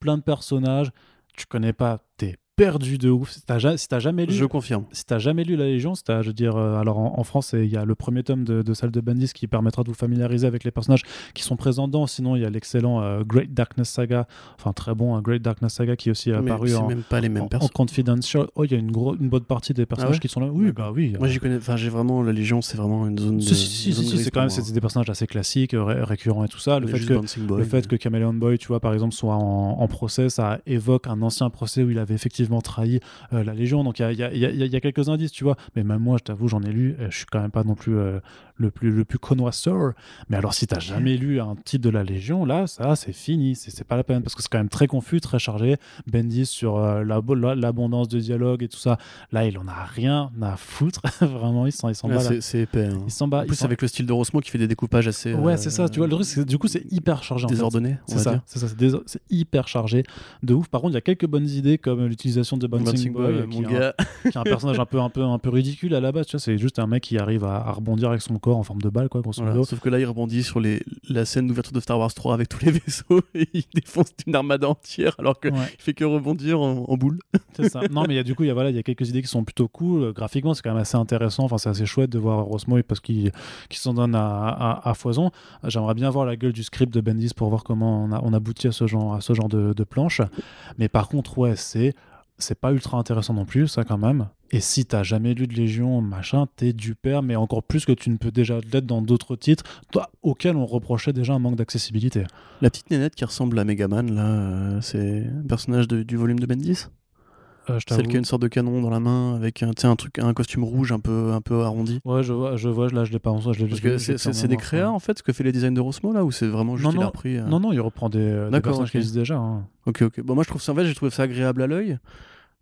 Plein de personnages. Tu connais pas, t'es perdu de ouf. Si t'as si jamais lu. Je confirme. Si t'as jamais lu La Légion, si t'as, je veux dire, euh, alors en, en France, il y a le premier tome de, de Salle de Bandits qui permettra de vous familiariser avec les personnages qui sont présents dedans. Sinon, il y a l'excellent euh, Great Darkness Saga, enfin très bon, hein, Great Darkness Saga qui est aussi Mais apparu en, même pas les mêmes en, en personnes. Confidential. Oh, il y a une, gros- une bonne partie des personnages ouais qui sont là. Oui, bah oui. Moi, euh, j'y connais. Enfin, j'ai vraiment la Légion, c'est vraiment une zone. De, si, si, si, c'est quand même c'est des personnages assez classiques, ré- récurrents et tout ça. Le fait que Boy, le fait que Chameleon Boy, tu vois, par exemple, soit en, en procès, ça évoque un ancien procès où il avait effectivement trahi euh, la Légion. Donc il y y a- quelques indices, tu vois. Mais même moi, je t'avoue, j'en ai lu. et Je suis quand même pas non plus euh, le plus le plus connoisseur. Mais alors, si t'as jamais lu un titre de la Légion, là, ça, c'est fini. C'est pas la peine parce que c'est quand même très confus, très chargé. Bendis sur euh, la- la- l'abondance de dialogue et tout ça. Là, il en a rien à foutre. Vraiment, il s'en bat. c'est- épais. hein. Il s'en bat. En plus, avec le style de Rosmo qui fait des découpages assez. Ouais, euh, c'est ça. Tu vois, le truc, du coup, c'est hyper chargé. Désordonné, on C'est ça, c'est ça, c'est hyper chargé de ouf. Par contre, il y a quelques bonnes idées comme l'utilisation de Bouncing, Boy, Boy, qui, est un, qui est un personnage un peu, un peu, un peu ridicule à la base. Tu vois, c'est juste un mec qui arrive à, à rebondir avec son corps en forme de balle, quoi, grosso Voilà. modo. Sauf que là, il rebondit sur les... la scène d'ouverture de Star Wars 3 avec tous les vaisseaux et il défonce une armada entière alors qu'il Ouais, fait que rebondir en, en boule. c'est ça. Non, mais y a du coup, il y a voilà, il y a quelques idées qui sont plutôt cool. Euh, Graphiquement, c'est quand même assez intéressant. Enfin, c'est assez chouette de voir Rosmo parce qu'il qu'il s'en donne à, à- à foison. J'aimerais bien voir la gueule du script de Bendis pour voir comment on, a, on aboutit à ce genre, à ce genre de, de planche. Mais par contre, ouais, c'est c'est pas ultra intéressant non plus, ça quand même. Et si t'as jamais lu de Légion, machin, t'es du père, mais encore plus que tu ne peux déjà l'être dans d'autres titres, auxquels on reprochait déjà un manque d'accessibilité. La petite nénette qui ressemble à Megaman, là, euh, c'est un personnage du volume de Bendis? Euh, Celle qui a une sorte de canon dans la main avec un, un truc, un costume rouge un peu, un peu arrondi. Ouais, je vois, je vois, là je l'ai pas en soi, c'est des créas en fait, ce que fait les designs de Rosmo là, ou c'est vraiment juste Non, a non. repris. euh, Non, non, il reprend des, euh, des D'accord, personnages qui existent déjà. hein. Ok, ok. Bon, moi je trouve ça, en fait, j'ai trouvé ça agréable à l'œil,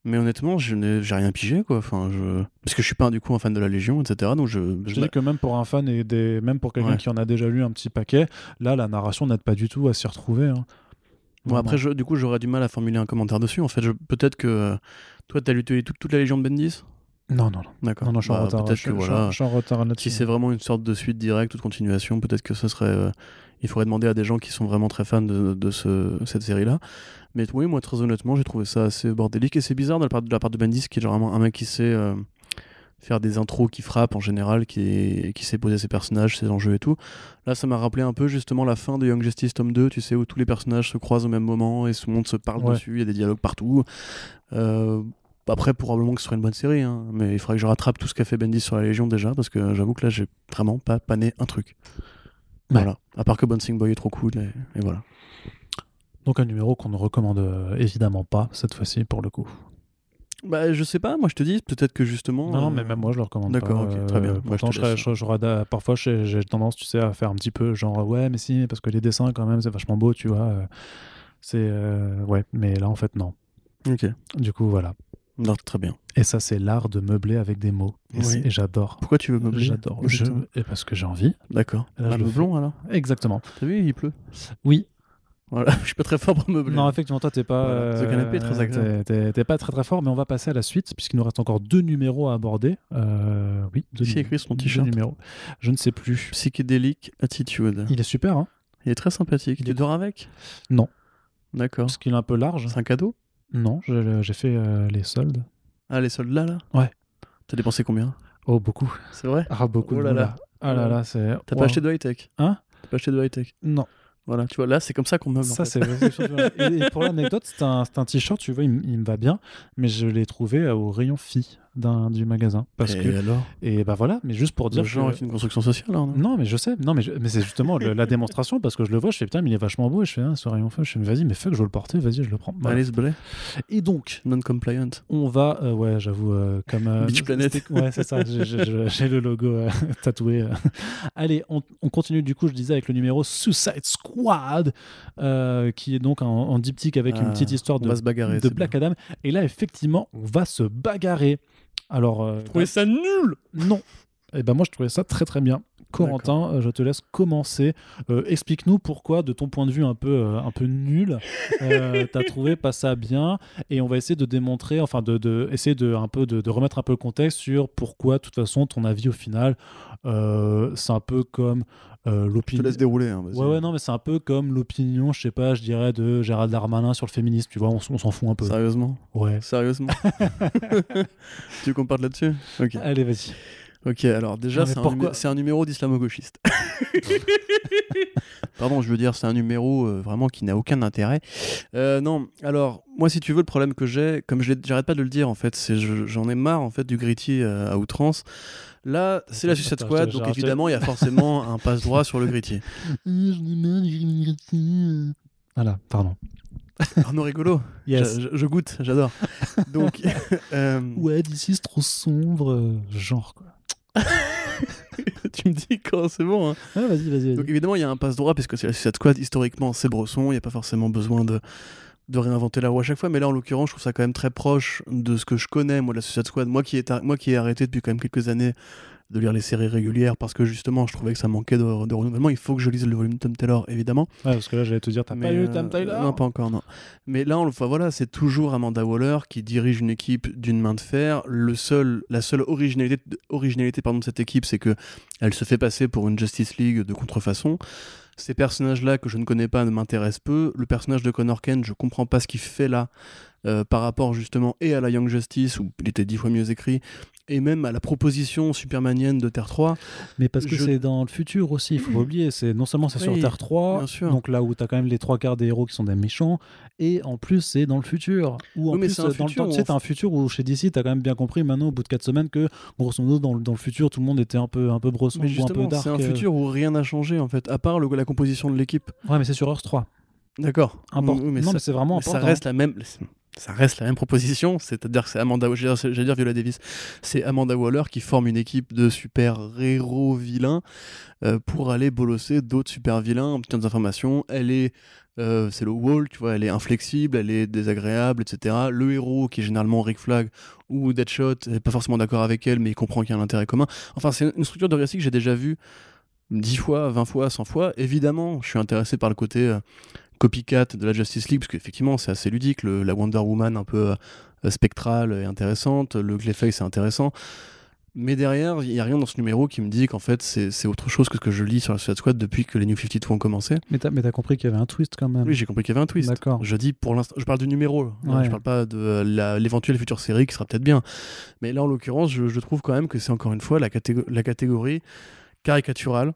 mais honnêtement, je j'ai rien pigé quoi. Enfin, je... Parce que je suis pas du coup un fan de la Légion, etc. Donc je. Je je dis que même pour un fan et des, même pour quelqu'un Ouais. qui en a déjà lu un petit paquet, là la narration n'aide pas du tout à s'y retrouver. hein. Bon, après, je- du coup, j'aurais du mal à formuler un commentaire dessus. En fait, je- peut-être que euh, toi, t'as lu toute, toute la Légion de Bendis? Non, non, non. D'accord. Non, non, je suis en Bah, retard. Peut-être je, que je- voilà. je suis en retard là-dessus. Si c'est vraiment une sorte de suite directe ou de continuation, peut-être que ce serait. euh, il faudrait demander à des gens qui sont vraiment très fans de, de ce- cette série-là. Mais oui, moi, très honnêtement, j'ai trouvé ça assez bordélique et c'est bizarre de la part de, la part de Bendis, qui est genre vraiment un mec qui sait euh, faire des intros qui frappent en général, qui, qui sait poser ses personnages, ses enjeux et tout. Là, ça m'a rappelé un peu justement la fin de Young Justice tome 2, tu sais, où tous les personnages se croisent au même moment et tout le monde se parle Ouais. dessus, il y a des dialogues partout. Euh, après, probablement que ce serait une bonne série, hein, mais il faudrait que je rattrape tout ce qu'a fait Bendis sur la Légion déjà, parce que j'avoue que là, j'ai vraiment pas pané un truc. Ouais. Voilà. À part que Bouncing Boy est trop cool, et, et voilà. Donc un numéro qu'on ne recommande euh, évidemment pas cette fois-ci pour le coup. Bah, je sais pas, moi je te dis, peut-être que justement. Non, non, euh, mais même moi, je le recommande. D'accord, pas. ok, très bien. Euh, Moi, pourtant, je je- parfois, j'ai tendance, tu sais, à faire un petit peu genre, ouais, mais si, parce que les dessins, quand même, c'est vachement beau, tu vois. euh, C'est. euh, ouais, mais là, en fait, non. Ok, Du coup, voilà. non, très bien. Et ça, c'est l'art de meubler avec des mots. Et, Oui. et j'adore. Pourquoi tu veux meubler J'adore. Je... Parce que j'ai envie. D'accord. Je le meublon alors? Exactement. T'as vu, il pleut? Oui. Voilà, je suis pas très fort pour meubler. Non, effectivement, toi, t'es pas. Voilà. Ce euh, canapé est très agréable. t'es- T'es pas très très fort, mais on va passer à la suite, puisqu'il nous reste encore deux numéros à aborder. Euh, oui, deux, Ici nu- écrit deux t-shirt. numéros. Je ne sais plus. Psychédélique attitude. Il est super, hein Il est très sympathique. Il Tu est- dors avec? Non. D'accord. Parce qu'il est un peu large. C'est un cadeau? Non, je- j'ai fait euh, les soldes. Ah, les soldes là, là? Ouais. T'as dépensé combien? Oh, beaucoup. C'est vrai? Ah, beaucoup Oh là là. moula. Ah là là, c'est. T'as Wow. pas acheté de high-tech? Hein? T'as pas acheté de high-tech? Non. Voilà, tu vois, là, c'est comme ça qu'on meuble. en Ça, fait. c'est. c'est- et, et pour l'anecdote, c'est un, un t-shirt, tu vois, il, me va bien, mais je l'ai trouvé au rayon filles du magasin. Parce Et que. alors? Et bah voilà, mais juste pour dire. Le genre que- est une construction sociale, alors, non? Non, mais je sais. Non, mais, je- mais c'est justement le- la démonstration parce que je le vois. Je fais putain, mais il est vachement beau. Et je fais ah, ce rayon feu. Je fais mais vas-y, mais fuck, je veux le porter. Vas-y, je le prends. Voilà. Alice Blay, Et donc, non-compliant. on va. euh, ouais, j'avoue, euh, comme. euh, Beach Planet. Ouais, c'est ça. j'ai- le logo euh, tatoué. euh. Allez, on, on continue du coup, je disais, avec le numéro Suicide Squad, qui est donc en, en diptyque avec une Ah, petite histoire On de, va se bagarrer. de c'est Black bien. Adam. Et là, effectivement, on va se bagarrer. Alors. euh, Trouvez ça nul non. Et ben moi, je trouvais ça très très bien. Corentin, euh, je te laisse commencer. Euh, Explique-nous pourquoi, de ton point de vue un peu, euh, un peu nul, t'as trouvé pas ça bien. Et on va essayer de démontrer, enfin, de, de essayer de un peu de, de remettre un peu le contexte sur pourquoi, de toute façon, ton avis au final, c'est un peu comme euh, Je te l'opinion. laisse dérouler. Hein. Ouais, ouais, non, mais c'est un peu comme l'opinion, je sais pas, je dirais, de Gérald Darmanin sur le féminisme, tu vois, on, s'en fout un peu. Sérieusement? Ouais. Sérieusement? Tu veux qu'on parte là-dessus? Ok. Allez, vas-y. Ok, alors déjà, c'est un, numéro d'islamo-gauchiste. Pardon, je veux dire, c'est un numéro euh, vraiment qui n'a aucun intérêt. Euh, non, alors, moi, si tu veux, le problème que j'ai, comme j'arrête pas de le dire, en fait, c'est je- j'en ai marre, en fait, du gritty euh, à outrance. Là, c'est la Suicide Squad, donc évidemment, il y a forcément un passe-droit sur le gritty. Voilà, pardon. Arnaud rigolo, Yes. je, je- je goûte, j'adore. Donc, euh, Ouais, d'ici c'est trop sombre, genre quoi. tu me dis quand c'est bon. hein. Ouais, vas-y, vas-y. Donc évidemment, il y a un passe droit parce que c'est la Suicide Squad. Historiquement, c'est Bresson. Il n'y a pas forcément besoin de, de réinventer la roue à chaque fois. Mais là, en l'occurrence, je trouve ça quand même très proche de ce que je connais, moi, de la Suicide Squad. Moi qui, ai moi qui ai arrêté depuis quand même quelques années de lire les séries régulières parce que justement, je trouvais que ça manquait de, de renouvellement. Il faut que je lise le volume Tom Taylor, évidemment. Ouais, parce que là, j'allais te dire, t'as Mais, pas lu euh, Tam Tyler Non, pas encore, non. Mais là, on le voit, voilà, c'est toujours Amanda Waller qui dirige une équipe d'une main de fer. Le seul, la seule originalité, originalité pardon, de cette équipe, c'est que elle se fait passer pour une Justice League de contrefaçon. Ces personnages-là que je ne connais pas ne m'intéressent peu. Le personnage de Connor Kent, je comprends pas ce qu'il fait là euh, par rapport justement et à la Young Justice où il était dix fois mieux écrit et même à la proposition supermanienne de Terre 3. Mais parce que je- c'est dans le futur aussi, il faut pas oublier. C'est non seulement c'est sur Terre 3, bien sûr. donc là où t'as quand même les trois quarts des héros qui sont des méchants, et en plus c'est dans le futur. Ou en Oui, plus c'est un dans le futur temps, tu sais, un futur où chez DC t'as quand même bien compris maintenant au bout de 4 semaines que grosso modo dans, le- dans le futur tout le monde était un peu un peu brosson Mais ou un peu dark. c'est un euh. futur où rien n'a changé en fait, à part le- la composition de l'équipe. Ouais, mais c'est sur Earth 3. D'accord. Important. Oui, mais non, ça- mais c'est vraiment Mais ça important. reste la même ça reste la même proposition c'est-à-dire que c'est Amanda j'allais dire- Viola Davis c'est Amanda Waller qui forme une équipe de super héros vilains euh, pour aller bolosser d'autres super vilains. En obtenant des informations elle est euh, c'est le wall tu vois elle est inflexible elle est désagréable etc le héros qui est généralement Rick Flag ou Deadshot n'est pas forcément d'accord avec elle mais il comprend qu'il y a un intérêt commun. Enfin c'est une structure de récit que j'ai déjà vue 10 fois, 20 fois, 100 fois. Évidemment, je suis intéressé par le côté euh, copycat de la Justice League, parce qu'effectivement, c'est assez ludique. Le- la Wonder Woman un peu euh, spectrale est intéressante, le Clayface est intéressant. Mais derrière, il n'y a rien dans ce numéro qui me dit qu'en fait, c'est autre chose que ce que je lis sur la Suicide Squad depuis que les New 52 ont commencé. Mais t'as compris qu'il y avait un twist quand même. Oui, j'ai compris qu'il y avait un twist. D'accord. Je dis pour l'instant, je parle du numéro, là. Ouais. je parle pas de euh, l'éventuelle future série qui sera peut-être bien. Mais là, en l'occurrence, je, je trouve quand même que c'est encore une fois la catégorie caricaturale,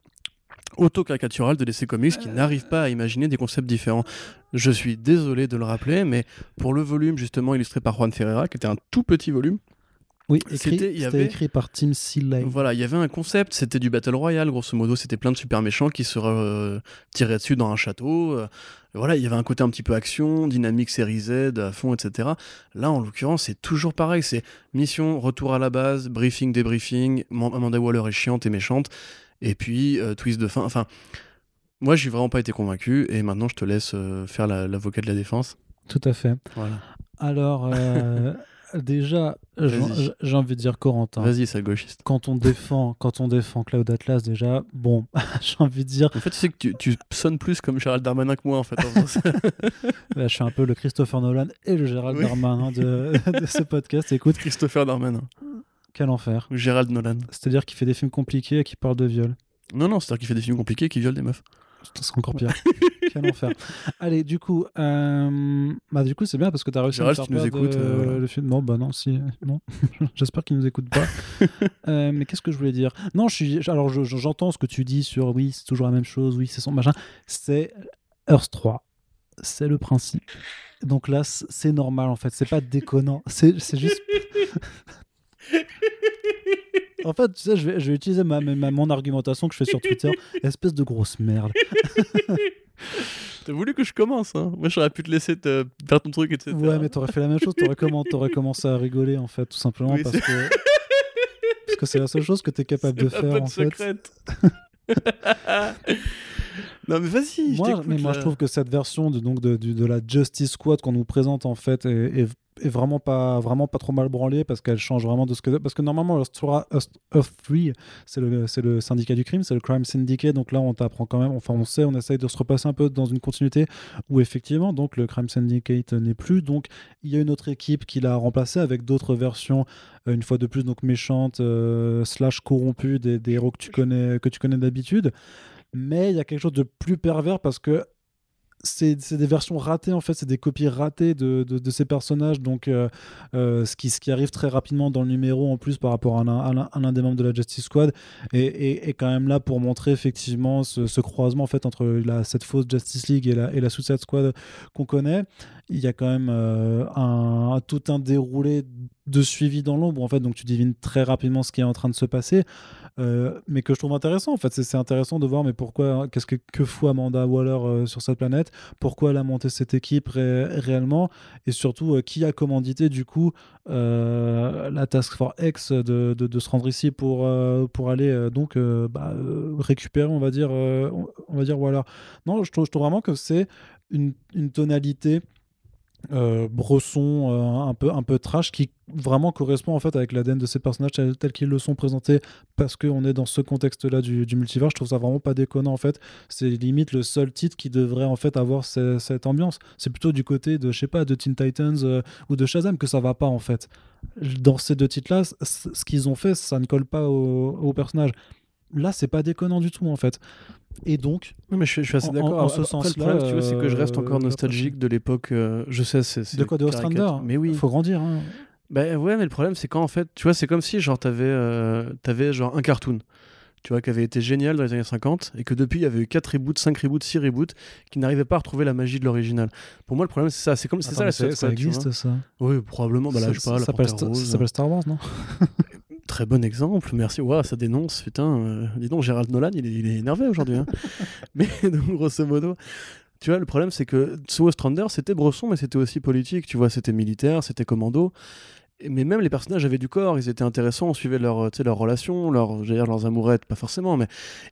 auto-caricaturale de DC Comics qui n'arrive pas à imaginer des concepts différents. Je suis désolé de le rappeler, mais pour le volume justement illustré par Juan Ferreira, qui était un tout petit volume, Oui, écrit, C'était- il y c'était avait- écrit par Tim Seeley. Voilà, il y avait un concept, c'était du Battle Royale, grosso modo, c'était plein de super méchants qui se euh, tiraient dessus dans un château. euh, voilà, il y avait un côté un petit peu action, dynamique série Z à fond, etc. Là, en l'occurrence, c'est toujours pareil, c'est mission, retour à la base, briefing, débriefing, Man- Amanda Waller est chiante et méchante, et puis euh, twist de fin. Enfin, moi, j'ai vraiment pas été convaincu, et maintenant, je te laisse euh, faire la- l'avocat de la défense. Tout à fait. Voilà. Alors, euh, déjà, j'ai envie de dire Corentin. Vas-y, sale gauchiste. Quand on défend, quand on défend Cloud Atlas, déjà, bon, j'ai envie de dire, En fait, tu sais que tu, tu sonnes plus comme Gérald Darmanin que moi, en fait. en là, je suis un peu le Christopher Nolan et le Gérald Oui. Darmanin de, de ce podcast. Écoute, Christopher Darmanin, quel enfer. Gérald Nolan. C'est-à-dire qu'il fait des films compliqués et qu'il parle de viol. Non, non, c'est-à-dire qu'il fait des films compliqués et qu'il viole des meufs. C'est encore pire. Quel enfer. Allez, du coup, euh, bah, du coup, c'est bien parce que tu as réussi Gérald, à si tu nous faire écoutes, perdre, euh, voilà. le film. Non, bah non, si, non. J'espère qu'il nous écoute pas. Euh, mais qu'est-ce que je voulais dire? Non, je suis. Alors, je- je- j'entends ce que tu dis sur oui, c'est toujours la même chose, oui, c'est son machin. C'est Earth 3. C'est le principe. Donc là, c'est normal en fait. C'est pas déconnant. C'est juste. En fait, tu sais, je vais, je vais utiliser ma, ma- mon argumentation que je fais sur Twitter. Espèce de grosse merde. T'as voulu que je commence, hein Moi, j'aurais pu te laisser te faire ton truc, etc. Ouais, mais t'aurais fait la même chose, t'aurais comment commencé à rigoler en fait, tout simplement Oui, parce que parce que c'est la seule chose que t'es capable de faire en fait. secrète. non, mais vas-y, je Moi, t'écoute, mais moi je trouve que cette version de donc de, de la Justice Squad qu'on nous présente en fait est, est- est vraiment pas vraiment pas trop mal branlée parce qu'elle change vraiment de ce que parce que normalement Earth 3, Earth- Earth 3 c'est le c'est le syndicat du crime, c'est le crime syndicate. Donc là on t'apprend quand même enfin on sait on essaye de se repasser un peu dans une continuité où effectivement donc le crime syndicate n'est plus. Donc il y a une autre équipe qui l'a remplacé avec d'autres versions euh, une fois de plus donc méchantes euh, slash corrompues des, des héros que tu connais que tu connais d'habitude. Mais il y a quelque chose de plus pervers parce que c'est des versions ratées en fait, c'est des copies ratées de, de, ces personnages, donc euh, euh, ce, qui, ce qui arrive très rapidement dans le numéro en plus par rapport à l'un des membres de la Justice Squad et, et, et quand même là pour montrer effectivement ce, ce croisement en fait entre la, cette fausse Justice League et la, et la Suicide Squad qu'on connaît. Il y a quand même euh, un, tout un déroulé de suivi dans l'ombre en fait, donc tu devines très rapidement ce qui est en train de se passer. Euh, mais que je trouve intéressant en fait. C'est intéressant de voir mais pourquoi qu'est-ce que que fout Amanda Waller euh, sur cette planète? Pourquoi elle a monté cette équipe ré- réellement? Et surtout qui a commandité du coup la Task Force X de, de, se rendre ici pour, pour aller donc bah, récupérer on va dire on, va dire voilà non je trouve, je trouve vraiment que c'est une, une tonalité euh, bresson euh, un peu un peu trash qui vraiment correspond en fait avec l'ADN de ces personnages tels, tels qu'ils le sont présentés parce qu'on est dans ce contexte là du, du multivers. Je trouve ça vraiment pas déconnant en fait. C'est limite le seul titre qui devrait en fait avoir ce- cette ambiance. C'est plutôt du côté de je sais pas de Teen Titans euh, ou de Shazam que ça va pas en fait. Dans ces deux titres là ce qu'ils ont fait ça ne colle pas au personnage là c'est pas déconnant du tout en fait et donc mais je, suis- je suis assez d'accord. en- en ce tu vois, c'est que je reste euh, encore nostalgique de l'époque. euh, je sais, c'est. de quoi de. Ostrander Mais oui. faut grandir hein. Bah ouais, mais le problème, c'est quand en fait, tu vois, c'est comme si genre t'avais euh, t'avais genre un cartoon, tu vois, qui avait été génial dans les années 50 et que depuis il y avait eu 4 reboots, 5 reboots, 6 reboots qui n'arrivaient pas à retrouver la magie de l'original. Pour moi, le problème, c'est ça. C'est comme c'est ça la ça, ça existe ça. Oui, probablement. Bah là, je sais pas, ça s'appelle Star Wars non? Très bon exemple, merci. Waouh, ça dénonce, putain. euh, dis donc, Gérald Nolan, il est, il est énervé aujourd'hui. hein. mais donc, grosso modo, tu vois, le problème, c'est que sous Ostrander, c'était Bresson, mais c'était aussi politique. Tu vois, c'était militaire, c'était commando. Et- Mais même les personnages avaient du corps, ils étaient intéressants, on suivait leur, leurs relations, leurs amourettes, pas forcément, mais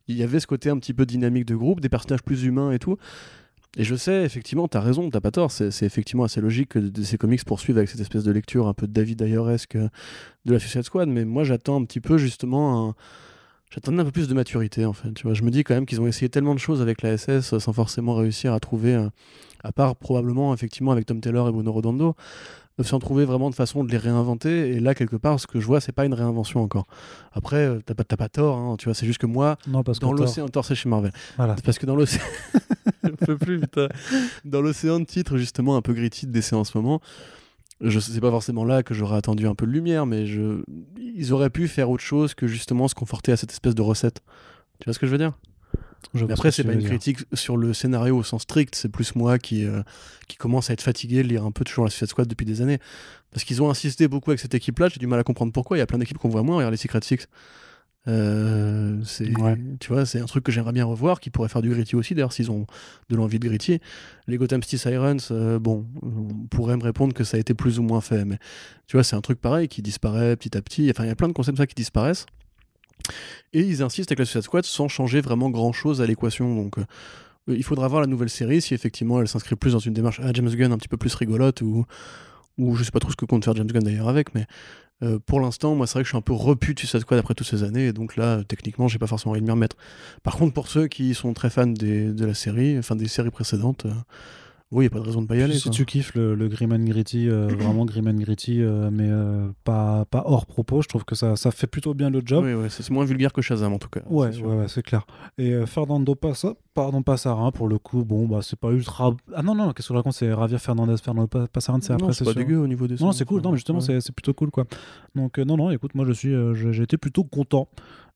il y avait ce côté un petit peu dynamique de groupe, des personnages plus humains et tout. Et je sais, effectivement, t'as raison, t'as pas tort, c'est effectivement assez logique que ces comics poursuivent avec cette espèce de lecture un peu David Ayeresque de la Suicide Squad, mais moi j'attends un petit peu justement un... J'attendais un peu plus de maturité en fait, tu vois. Je me dis quand même qu'ils ont essayé tellement de choses avec la SS euh, sans forcément réussir à trouver, euh, à part probablement effectivement avec Tom Taylor et Bruno Redondo, euh, sans trouver vraiment de façon de les réinventer. Et là quelque part, ce que je vois, c'est pas une réinvention encore. Après, euh, t'as pas, t'as pas tort, hein, tu vois. C'est juste que moi, non parce que dans l'océan, Thor, c'est chez Marvel. voilà C'est parce que dans l'océan. Je peux plus, putain. Dans l'océan de titres, justement, un peu gritty de DC en ce moment, je sais pas forcément là que j'aurais attendu un peu de lumière, mais je... ils auraient pu faire autre chose que justement se conforter à cette espèce de recette. Tu vois ce que je veux dire? Je Mais après, c'est pas une dire. critique sur le scénario au sens strict, c'est plus moi qui, euh, qui commence à être fatigué de lire un peu toujours la Suicide Squad depuis des années. Parce qu'ils ont insisté beaucoup avec cette équipe-là, j'ai du mal à comprendre pourquoi. Il y a plein d'équipes qu'on voit moins, regarde les Secret Six. Euh, c'est, Ouais. Tu vois, c'est un truc que j'aimerais bien revoir, qui pourrait faire du gritty aussi, d'ailleurs, s'ils ont de l'envie de gritty. Les Gotham City Sirens, euh, bon, on pourrait me répondre que ça a été plus ou moins fait, mais tu vois, c'est un truc pareil qui disparaît petit à petit. Enfin, il y a plein de concepts comme ça qui disparaissent. Et ils insistent avec la Suicide Squad sans changer vraiment grand chose à l'équation. Donc, euh, il faudra voir la nouvelle série si effectivement elle s'inscrit plus dans une démarche à James Gunn un petit peu plus rigolote ou, ou je sais pas trop ce que compte faire James Gunn d'ailleurs avec, mais euh, pour l'instant, moi c'est vrai que je suis un peu repu de Suicide Squad après toutes ces années, et donc là, techniquement, j'ai pas forcément envie de m'y remettre. Par contre, pour ceux qui sont très fans de la série, enfin des séries précédentes, euh, oui, il a pas de raison de pas y aller. Si quoi. tu kiffes le, le grim and gritty, euh, vraiment grim and gritty, euh, mais euh, pas, pas hors propos, je trouve que ça, ça fait plutôt bien le job. Oui, ouais, c'est moins vulgaire que Shazam en tout cas. Ouais, c'est ouais, ouais, clair. Et Fernando Passa, pardon, Passarin, pour le coup, bon, bah, c'est pas ultra. Ah non, non, qu'est-ce que je raconte C'est Javier Fernandez, Fernando Pa- Passarin, c'est après, non, c'est pas sûr. dégueu au niveau des Non, c'est cool, non, mais justement, c'est plutôt cool, quoi. Donc, non, non, écoute, moi, je suis, j'ai été plutôt content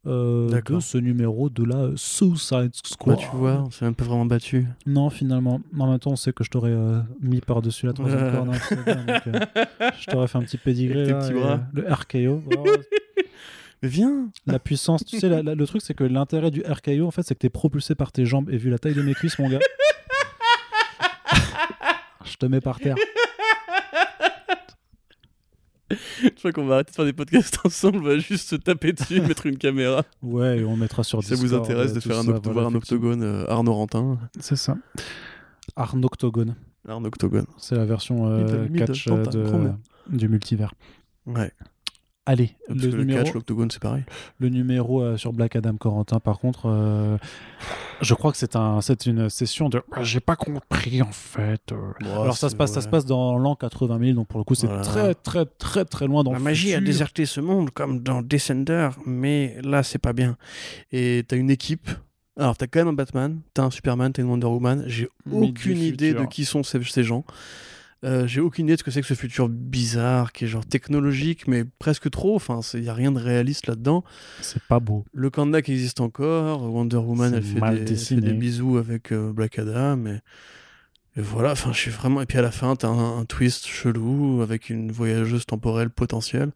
euh, de ce numéro de la Suicide Bah, Squad. tu vois, on s'est un peu vraiment battu. Non, finalement. En même temps, on sait que je t'aurais euh, mis par-dessus la troisième Ouais. corde. hein, euh, je t'aurais fait un petit pédigré. Là, petits et, bras. euh, le RKO. Voilà, Mais viens la puissance. Tu sais, la- la- le truc, c'est que l'intérêt du RKO, en fait, c'est que t'es propulsé par tes jambes. Et vu la taille de mes cuisses, mon gars. je te mets par terre. Je crois qu'on va arrêter de faire des podcasts ensemble, on va juste se taper dessus, mettre une caméra. Ouais, et on mettra sur Si ça vous Discord, intéresse euh, de tout faire un, ça, voilà, un effectivement. octogone euh, Arnaud Rantin. C'est ça. Arnoctogone. Un octogone. C'est la version euh, catch euh, de- du multivers. Ouais. Allez, Parce le que le numéro, catch, l'octogone, c'est pareil. le numéro euh, sur Black Adam Corentin, par contre, euh, je crois que c'est un, c'est une session de. Ah, J'ai pas compris en fait. euh. Alors ça se passe, ça se passe dans l'an 80 000, donc pour le coup c'est Voilà. très très très très loin dans La le magie a déserté ce monde comme dans Descender, mais là c'est pas bien. Et t'as une équipe. Alors t'as quand même un Batman, t'as un Superman, t'as une Wonder Woman. J'ai aucune idée de qui sont ces, ces gens. Euh, J'ai aucune idée de ce que c'est que ce futur bizarre qui est genre technologique, mais presque trop. Enfin, il y a rien de réaliste là-dedans. C'est pas beau. Le Kandak existe encore. Wonder Woman, elle fait, des, elle fait dessiné. des bisous avec euh, Black Adam. Et, et voilà, enfin, je suis vraiment. Et puis à la fin, t'as un, un twist chelou avec une voyageuse temporelle potentielle.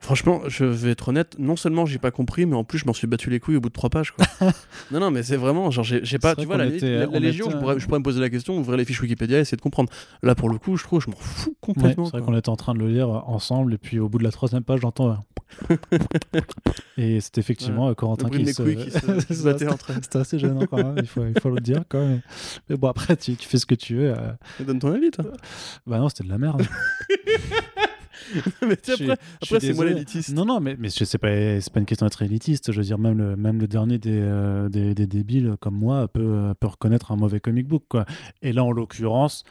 Franchement, je vais être honnête, non seulement j'ai pas compris, mais en plus je m'en suis battu les couilles au bout de trois pages. Quoi. non, non, mais c'est vraiment, genre, j'ai pas, tu vois, la, était- la- la on Légion, était- je, pourrais, je pourrais me poser la question, ouvrir les fiches Wikipédia et essayer de comprendre. Là, pour le coup, je trouve, je m'en fous Ouais, complètement. c'est vrai qu'on était en train de le lire ensemble, et puis au bout de la troisième page, j'entends. et c'est effectivement euh, Corentin qui se. qui se-. C'était assez gênant quand même, il faut, il faut le dire quand même. Mais bon, après, tu, tu fais ce que tu veux. euh. Donne ton avis, toi. Bah non, c'était de la merde. mais tu sais, après, c'est moi l'élitiste. Non, non, mais, mais sais pas, c'est pas une question d'être élitiste. Je veux dire, même le, même le dernier des, euh, des, des débiles comme moi peut, euh, peut reconnaître un mauvais comic book. Quoi. Et là, en l'occurrence,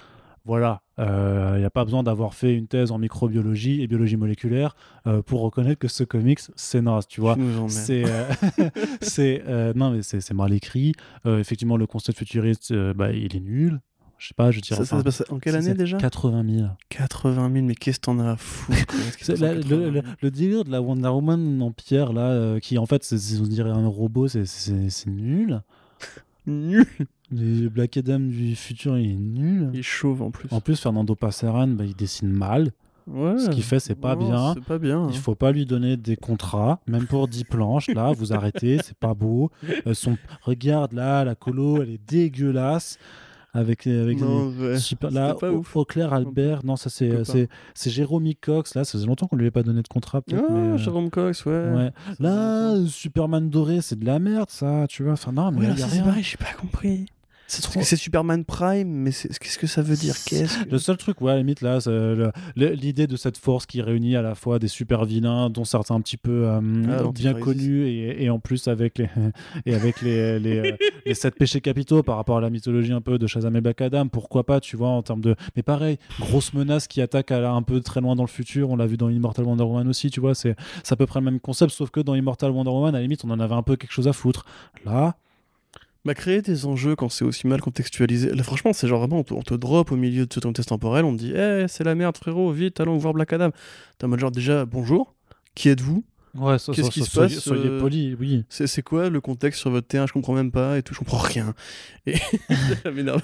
voilà, il n'y a pas besoin d'avoir fait une thèse en microbiologie et biologie moléculaire euh, pour reconnaître que ce comics, c'est naze, tu vois. C'est euh, c'est, euh, non mais c'est c'est mal écrit. Euh, effectivement, le concept futuriste, euh, bah, il est nul. Je sais pas, je dirais. Ça, ça en quelle année déjà 80 000. 80 000, mais qu'est-ce que t'en as à foutre le, 80 000? le- le délire de la Wonder Woman en pierre, là, euh, qui en fait, c'est- on dirait un robot, c'est- nul. Nul. Le Black Adam du futur, il est nul. Il est chauve en plus. En plus, Fernando Passaran, bah, il dessine mal. Ouais. ce qu'il fait, c'est pas Non, bien. Pas bien. Il hein. faut pas lui donner des contrats, même pour 10 planches. Là, vous arrêtez, c'est pas beau. Euh, son... Regarde là, la colo, elle est dégueulasse. Avec, avec Non, des- ouais. super. Là, pas Au- ouf. Auclair Albert, non, ça c'est Copain. c'est c'est Jérôme Cox. Là, ça faisait longtemps qu'on lui avait pas donné de contrat. peut-être, Ah, mais, euh, Jérôme Cox, ouais. Là, euh, Superman doré, c'est de la merde, ça, tu vois. Enfin, non, mais Ouais, là, y a rien. pareil, j'ai pas compris. C'est trop. Superman Prime, mais qu'est-ce que ça veut dire? Qu'est-ce que... Le seul truc, ouais, à la limite, là, l'idée de cette force qui réunit à la fois des super vilains, dont certains un petit peu euh, bien l'Anticrisis. connus, et, et en plus avec les, et avec les, les, euh, les sept péchés capitaux par rapport à la mythologie un peu de Shazam et Black Adam, pourquoi pas, tu vois, en termes de. Mais pareil, grosse menace qui attaque à un peu très loin dans le futur, on l'a vu dans Immortal Wonder Woman aussi, tu vois, c'est c'est à peu près le même concept, sauf que dans Immortal Wonder Woman, à la limite, on en avait un peu quelque chose à foutre. Là, Bah, créer des enjeux quand c'est aussi mal contextualisé. Là, franchement, c'est genre vraiment, on te, on te drop au milieu de ce ton test temporel, on te dit, Eh, c'est la merde, frérot, vite, allons voir Black Adam. En mode genre, déjà, bonjour, qui êtes-vous? Ouais, ça, Qu'est-ce qui se soyez, passe, soyez euh, poli, oui. C'est c'est quoi le contexte sur votre terrain? Je comprends même pas et tout, je comprends rien. Et ça m'énerve.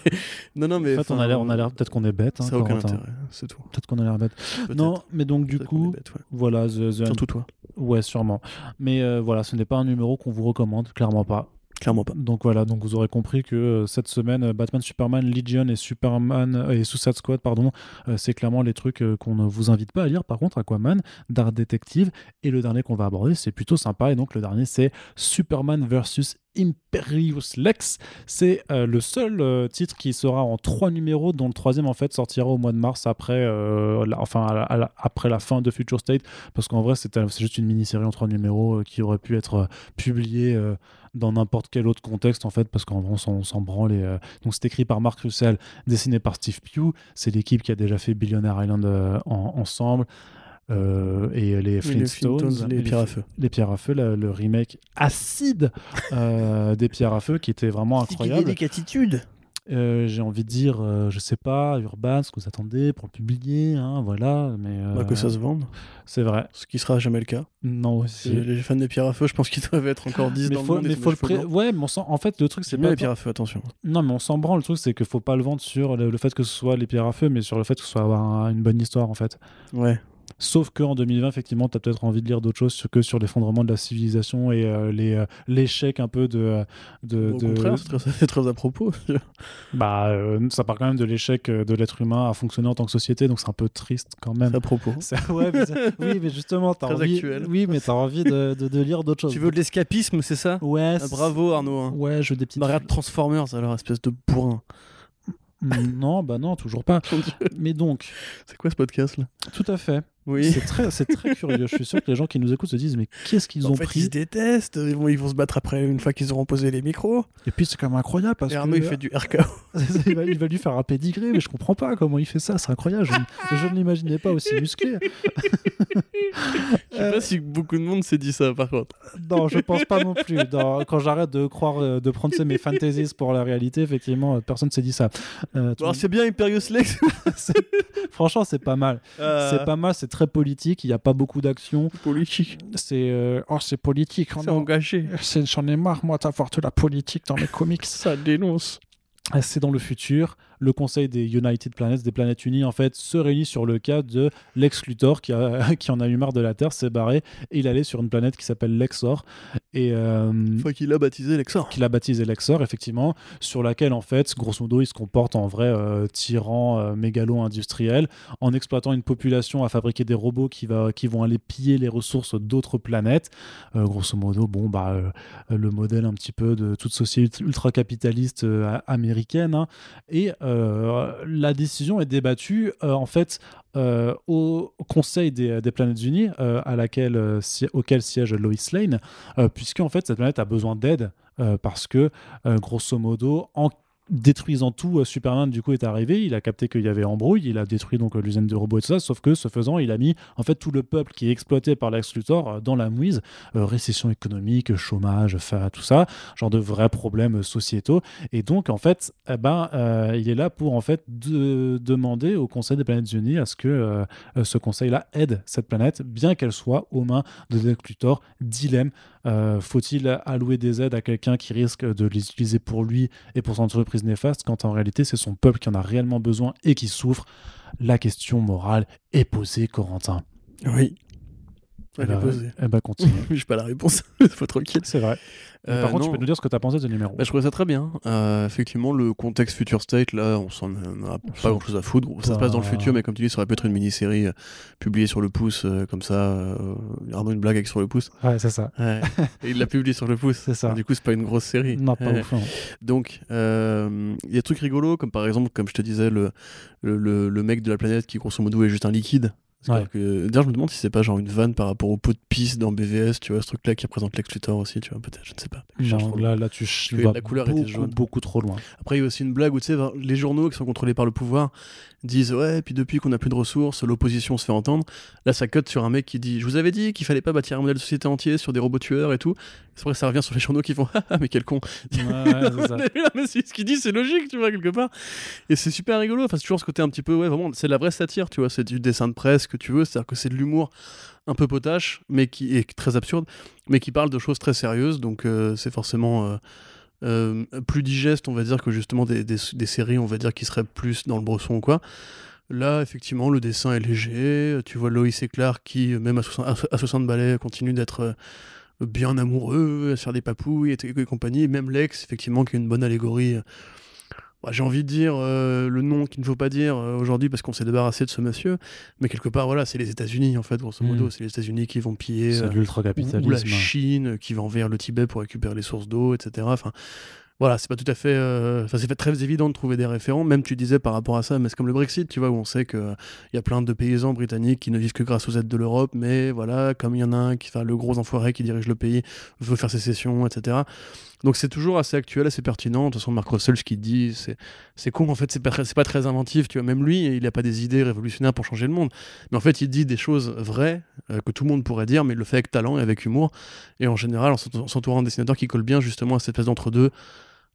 Non, non, mais. En fait, on a l'air, on a l'air, peut-être qu'on est bête. hein, Ça n'a aucun intérêt, c'est tout. Peut-être qu'on a l'air bête. Peut-être. Non, mais donc du Peut-être coup, bête, ouais. voilà, The, The- Surtout toi. ouais, sûrement. Mais euh, voilà, ce n'est pas un numéro qu'on vous recommande, clairement pas. Donc voilà, donc vous aurez compris que euh, cette semaine, euh, Batman, Superman, Legion et Superman euh, et Suicide Squad, pardon, c'est clairement les trucs qu'on ne vous invite pas à lire. Par contre, Aquaman, Dark Detective et le dernier qu'on va aborder, c'est plutôt sympa. Et donc le dernier, c'est Superman versus Imperius Lex. C'est euh, le seul euh, titre qui sera en trois numéros, dont le troisième en fait sortira au mois de mars après, euh, la, enfin après la fin de Future State, parce qu'en vrai c'est juste une mini-série en trois numéros qui aurait pu être publiée dans n'importe quel autre contexte en fait, parce qu'en vrai on s'en- branle. Donc c'est écrit par Mark Russell, dessiné par Steve Pugh. C'est l'équipe qui a déjà fait Billionaire Island en- ensemble. Euh, et les Flintstones, Flintstones, les pierres à feu. les pierres à feu, le, le remake acide euh, des pierres à feu qui était vraiment incroyable. attitude. Euh, J'ai envie de dire, euh, je sais pas, Urban, ce que vous attendez pour le publier, hein, voilà, mais euh, Bah, que ça se vende, c'est vrai. ce qui sera jamais le cas. Non aussi. Les les fans des pierres à feu, je pense qu'ils doivent être encore 10 mais dans faut, le monde. mais faut des le pré- ouais, mais on sent- en fait le truc c'est pas les pierres à feu, attention. non mais on s'en branle le truc c'est qu'il faut pas le vendre sur le, le fait que ce soit les pierres à feu mais sur le fait que ce soit un- une bonne histoire en fait Ouais. Sauf qu'en 2020, effectivement, tu as peut-être envie de lire d'autres choses que sur l'effondrement de la civilisation et euh, les, euh, l'échec un peu de. de, Au de- contraire, c'est très, c'est très à propos. bah, euh, ça part quand même de l'échec euh, de l'être humain à fonctionner en tant que société, donc c'est un peu triste quand même. C'est à propos. C'est- ouais, mais c'est- oui, mais justement, t'as Très envie, actuel. oui, mais t'as envie de, de- de lire d'autres choses. Tu veux de l'escapisme, c'est ça? Ouais. Ah, Bravo Arnaud. hein. Ouais, je veux des petites. Bah, regarde Transformers alors, espèce de bourrin. Mm, non, bah non, toujours pas. Mais donc, C'est quoi ce podcast là? Tout à fait. Oui. C'est très, c'est très curieux. Je suis sûr que les gens qui nous écoutent se disent, mais qu'est-ce qu'ils En ont fait, pris ils se détestent. Ils vont, ils vont se battre après une fois qu'ils auront posé les micros. Et puis c'est quand même incroyable parce Et que il fait du RKO. il, va, il va lui faire un pédigré, mais je comprends pas comment il fait ça. C'est incroyable. Je, ne- je ne l'imaginais pas aussi musclé. Je sais pas si beaucoup de monde s'est dit ça par contre. Non, je pense pas non plus. Dans- quand j'arrête de croire, euh, de prendre mes fantasies pour la réalité, effectivement, euh, personne s'est dit ça. Euh, Alors c'est bien Imperius Lex. Franchement, c'est pas mal. C'est pas mal. C'est très politique. Il n'y a pas beaucoup d'action. politique. C'est euh, oh, c'est politique. C'est engagé. C'est- J'en ai marre moi d'avoir de la politique dans mes comics. Ça dénonce. Euh, C'est dans le futur. Le Conseil des United Planets, des planètes unies, en fait, se réunit sur le cas de Lex Luthor qui, a, qui en a eu marre de la Terre, s'est barré et il allait sur une planète qui s'appelle Lexor et euh, Une fois qu'il a baptisé Lexor. qu'il a baptisé Lexor, effectivement, sur laquelle, en fait, grosso modo, il se comporte en vrai euh, tyran euh, mégalo-industriel en exploitant une population à fabriquer des robots qui, va, qui vont aller piller les ressources d'autres planètes. Euh, grosso modo, bon, bah, euh, le modèle un petit peu de toute société ultra-capitaliste euh, américaine. hein. Et euh, la décision est débattue, euh, en fait, euh, au Conseil des, des Planètes Unies, euh, à laquelle, euh, si- auquel siège Lois Lane, euh, puisque en fait cette planète a besoin d'aide euh, parce que euh, grosso modo en détruisant tout euh, Superman du coup est arrivé. Il a capté qu'il y avait embrouille. Il a détruit donc l'usine de robots et tout ça. Sauf que ce faisant il a mis en fait tout le peuple qui est exploité par Lex Luthor dans la mouise. Récession économique chômage fa- tout ça. Genre de vrais problèmes sociétaux. Et donc en fait eh ben il est là pour en fait de- demander au Conseil des planètes unies à ce que ce conseil là aide cette planète bien qu'elle soit aux mains de Lex Luthor. Dilemme euh, faut-il allouer des aides à quelqu'un qui risque de les utiliser pour lui et pour son entreprise néfaste quand en réalité c'est son peuple qui en a réellement besoin et qui souffre? La question morale est posée, Corentin. Oui. Elle posée. eh ben, continue. J'ai pas la réponse. Faut tranquille. c'est vrai. Euh, par contre, tu peux nous dire ce que tu as pensé de ce numéro. Bah, je trouvais ça très bien. Euh, effectivement, le contexte Future State, là, on s'en a pas grand chose à foutre. Ça se passe dans le futur, mais comme tu dis, ça aurait pu être une mini-série euh, publiée sur le pouce, comme ça. Arnaud, une blague avec sur le pouce. Ouais, c'est ça. Ouais. Et il l'a publié sur le pouce. C'est ça. Du coup, c'est pas une grosse série. Non, pas Ouais. ouf. non. Donc, il y a des trucs rigolos, comme par exemple, comme je te disais, le, le, le- le mec de la planète qui, grosso modo, est juste un liquide. Que- D'ailleurs, je me demande si c'est pas genre une vanne par rapport au pot de pisse dans BVS, tu vois, ce truc-là qui représente Lex Luthor aussi, tu vois, peut-être, je ne sais pas. Non, là, là, tu ch- que vas la couleur était beaucoup, jaune. beaucoup trop loin. Après, il y a aussi une blague où, tu sais, les journaux qui sont contrôlés par le pouvoir disent Ouais, puis depuis qu'on n'a plus de ressources, l'opposition se fait entendre. Là, ça cote sur un mec qui dit Je vous avais dit qu'il fallait pas bâtir un modèle de société entier sur des robots tueurs et tout. C'est vrai, ça revient sur les journaux qui font Ah, mais quel con Ouais, ouais, ça. mais ce qu'il dit, c'est logique, tu vois, quelque part. Et c'est super rigolo. Enfin, c'est toujours ce côté un petit peu, ouais, vraiment, c'est de la vraie satire, tu vois. C'est du dessin de presse que tu veux, c'est-à-dire que c'est de l'humour un peu potache, mais qui est très absurde, mais qui parle de choses très sérieuses, donc euh, c'est forcément euh, euh, plus digeste, on va dire, que justement des, séries, on va dire, qui seraient plus dans le bresson ou quoi. Là, effectivement, le dessin est léger, tu vois Loïs et Clark qui, même à 60, à 60 balais, continue d'être bien amoureux, à se faire des papouilles et, et compagnie, même Lex, effectivement, qui est une bonne allégorie bah, j'ai envie de dire euh, le nom qu'il ne faut pas dire euh, aujourd'hui parce qu'on s'est débarrassé de ce monsieur, mais quelque part, voilà, c'est les États-Unis en fait, grosso modo, mm. c'est les États-Unis qui vont piller. Euh, l'ultra-capitalisme. Ou la Chine qui va envers le Tibet pour récupérer les sources d'eau, etc. Enfin, voilà, c'est pas tout à fait. Euh, c'est fait très évident de trouver des référents. Même tu disais par rapport à ça, mais c'est comme le Brexit, tu vois, où on sait qu'il y a plein de paysans britanniques qui ne vivent que grâce aux aides de l'Europe, mais voilà, comme il y en a un qui, enfin, le gros enfoiré qui dirige le pays, veut faire sécession, etc. Donc c'est toujours assez actuel, assez pertinent. De toute façon, Mark Russell, ce qu'il dit, c'est con. En fait, c'est pas, pas très inventif. Tu vois, même lui, il n'a pas des idées révolutionnaires pour changer le monde. Mais en fait, il dit des choses vraies euh, que tout le monde pourrait dire, mais il le fait avec talent et avec humour. Et en général, en s'entourant de dessinateurs qui collent bien justement à cette espèce d'entre-deux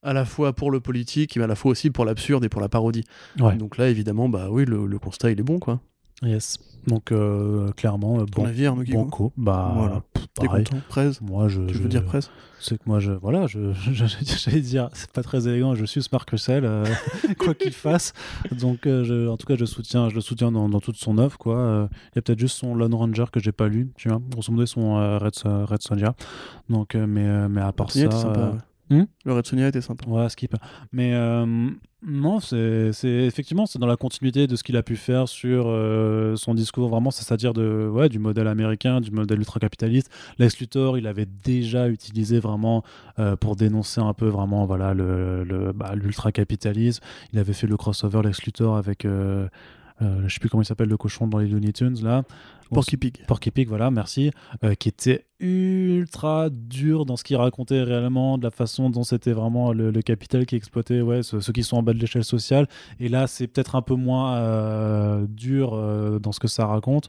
à la fois pour le politique, mais à la fois aussi pour l'absurde et pour la parodie. Donc là, évidemment, bah oui, le, constat, il est bon, quoi. Yes. Donc euh, clairement, Ton bon, avis, Banco. Bah, voilà. T'es content, presse. Moi, je. Tu veux dire presse C'est que moi, je, voilà, je, j'allais dire, c'est pas très élégant. Je suis Marc Russell, euh, quoi qu'il fasse. Donc, euh, je, en tout cas, je soutiens, je le soutiens dans, dans toute son œuvre, quoi. Il y a peut-être juste son Lone Ranger que j'ai pas lu, tu vois. Grosso modo, son Red, Red Sonja. Donc, mais, mais à part ça. Sympa, Hmm le Red Sonia était sympa. Ouais, skip. Mais euh, non, c'est effectivement c'est dans la continuité de ce qu'il a pu faire sur euh, son discours vraiment, c'est-à-dire de ouais du modèle américain, du modèle ultra-capitaliste. Lex Luthor, il avait déjà utilisé vraiment euh, pour dénoncer un peu vraiment voilà le, le bah, l'ultra-capitalisme. Il avait fait le crossover Lex Luthor avec euh, je sais plus comment il s'appelle le cochon dans les Looney Tunes là. Porky Pig. Porky Pig, voilà, merci. Euh, qui était ultra dur dans ce qu'il racontait réellement, de la façon dont c'était vraiment le, capital qui exploitait ouais, ceux, qui sont en bas de l'échelle sociale. Et là, c'est peut-être un peu moins euh, dur dans ce que ça raconte.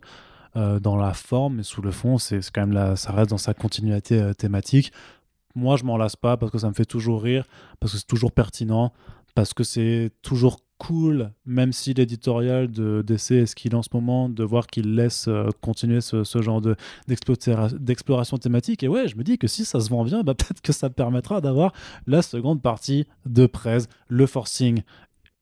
dans la forme, mais sous le fond, c'est quand même là, ça reste dans sa continuité thématique. Moi, je m'en lasse pas parce que ça me fait toujours rire, parce que c'est toujours pertinent, parce que c'est toujours cool, même si l'éditorial de DC est ce qu'il est en ce moment, de voir qu'il laisse euh, continuer ce, genre de, d'exploration thématique. Et ouais, je me dis que si ça se vend bien, bah, peut-être que ça permettra d'avoir la seconde partie de Prez. Le forcing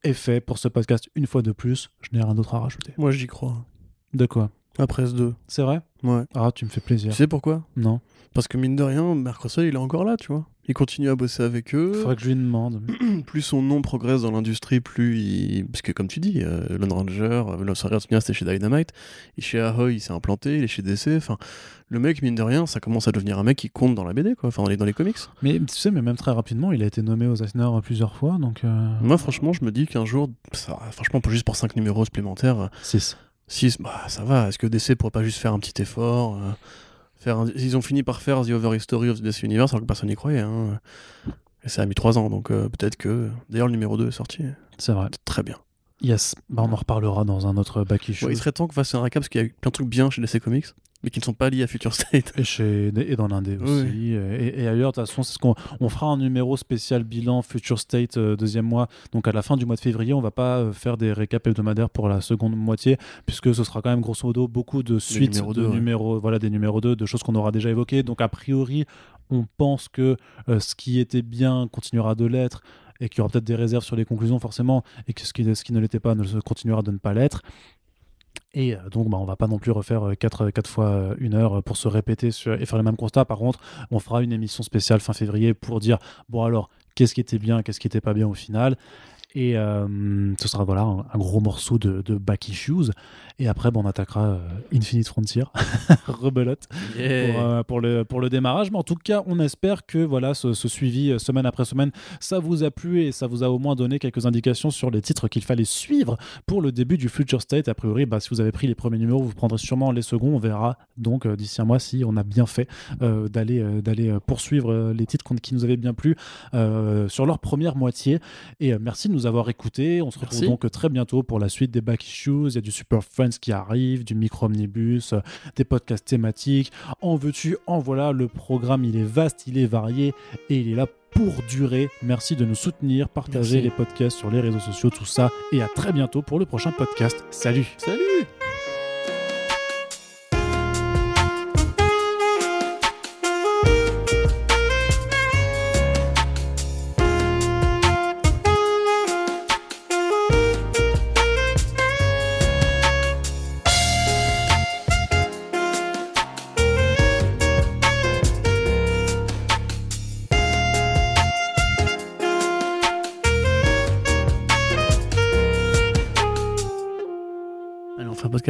est fait pour ce podcast une fois de plus. Je n'ai rien d'autre à rajouter. Moi, j'y crois. De quoi? À Prez 2. C'est vrai? Ouais. Ah, tu me fais plaisir. Tu sais pourquoi? Non. Parce que mine de rien, Marc Russell, il est encore là, tu vois. Il continue à bosser avec eux. Faudrait que je lui demande. plus son nom progresse dans l'industrie, plus il. Parce que, comme tu dis, euh, Lone Ranger, euh, c'était chez Dynamite. Est chez Ahoy, il s'est implanté, il est chez DC. Enfin, le mec, mine de rien, ça commence à devenir un mec qui compte dans la BD, quoi. Enfin, dans les, dans les comics. Mais tu sais, mais même très rapidement, il a été nommé aux Eisner plusieurs fois. Donc, euh, Moi, franchement, je me dis qu'un jour, ça, franchement, juste pour 5 numéros supplémentaires. 6. 6, bah ça va. Est-ce que DC pourrait pas juste faire un petit effort ils ont fini par faire The Over History of the Universe alors que personne n'y croyait. Hein. Et ça a mis trois ans, donc euh, peut-être que. D'ailleurs, le numéro 2 est sorti. C'est vrai. Très bien. Yes, bah, on en reparlera dans un autre back issue. il serait temps qu'on fasse un récap parce qu'il y a plein de trucs bien chez DC Comics mais qui ne sont pas liés à Future State. Et, chez, et dans l'Indé aussi. Et, ailleurs, de toute façon, c'est ce qu'on on fera un numéro spécial bilan Future State euh, deuxième mois. Donc à la fin du mois de février, on va pas euh, faire des récaps hebdomadaires pour la seconde moitié, puisque ce sera quand même grosso modo beaucoup de suites de numéros, voilà, des numéros 2, de choses qu'on aura déjà évoquées. Donc a priori, on pense que euh, ce qui était bien continuera de l'être et qu'il y aura peut-être des réserves sur les conclusions forcément, et que ce qui, ce qui ne l'était pas ne continuera de ne pas l'être. Et euh, donc, bah, on va pas non plus refaire 4, euh, fois euh, une heure pour se répéter et faire les mêmes constats. Par contre, on fera une émission spéciale fin février pour dire, bon alors, qu'est-ce qui était bien, qu'est-ce qui était pas bien au final. Et euh, ce sera voilà un, gros morceau de, de Back Issues. Et après, bon, on attaquera euh, Infinite Frontier, rebelote, pour, euh, pour, le, pour le démarrage. Mais en tout cas, on espère que voilà ce, suivi semaine après semaine, ça vous a plu et ça vous a au moins donné quelques indications sur les titres qu'il fallait suivre pour le début du Future State. A priori, bah, si vous avez pris les premiers numéros, vous prendrez sûrement les seconds. On verra donc d'ici un mois si on a bien fait d'aller d'aller poursuivre les titres qui nous avaient bien plu sur leur première moitié. Et merci de nous avoir écouté On se retrouve donc très bientôt pour la suite des Back Issues. Il y a du Super Friends qui arrive, du Micro Omnibus, euh, des podcasts thématiques. En veux-tu, en voilà. Le programme, il est vaste, il est varié et il est là pour durer. Merci de nous soutenir, partager les podcasts sur les réseaux sociaux, tout ça. Et à très bientôt pour le prochain podcast. Salut Salut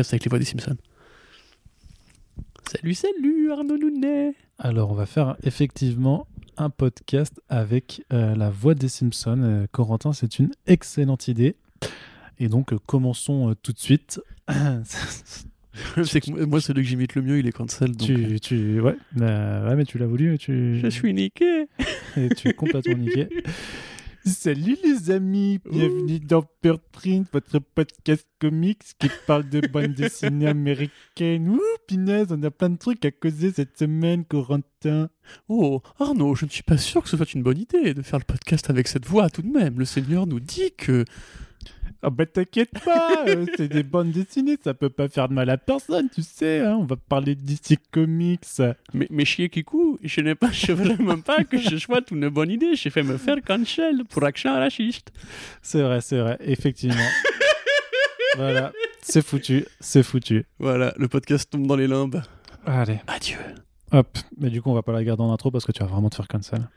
podcast avec les voix des Simpsons. Salut, salut Arnaud Nounet Alors, on va faire effectivement un podcast avec euh, la voix des Simpsons. Euh, Corentin, c'est une excellente idée. Et donc, euh, commençons tout de suite. C'est que moi, celui que j'imite le mieux, il est cancel. Donc... tu, tu, ouais, bah, ouais, mais tu l'as voulu. Tu, Je suis niqué et tu es complètement niqué. Salut les amis, bienvenue dans Bird Print, votre podcast comics qui parle de bande dessinée américaine. Ouh, pinaise, on a plein de trucs à causer cette semaine, Corentin. Oh, Arnaud, je ne suis pas sûr que ce soit une bonne idée de faire le podcast avec cette voix tout de même. Le Seigneur nous dit que... Ah bah t'inquiète pas, euh, c'est des bandes dessinées, ça peut pas faire de mal à personne, tu sais, hein, on va parler de DC Comics. Mais, mais chier Kikou, je n'ai pas, je veux même pas que je sois une bonne idée. J'ai fait me faire cancel pour action raciste. C'est vrai, c'est vrai, effectivement. voilà, c'est foutu, c'est foutu. Voilà, le podcast tombe dans les limbes. Allez, Adieu. hop, mais du coup on va pas la garder en intro parce que tu vas vraiment te faire cancel.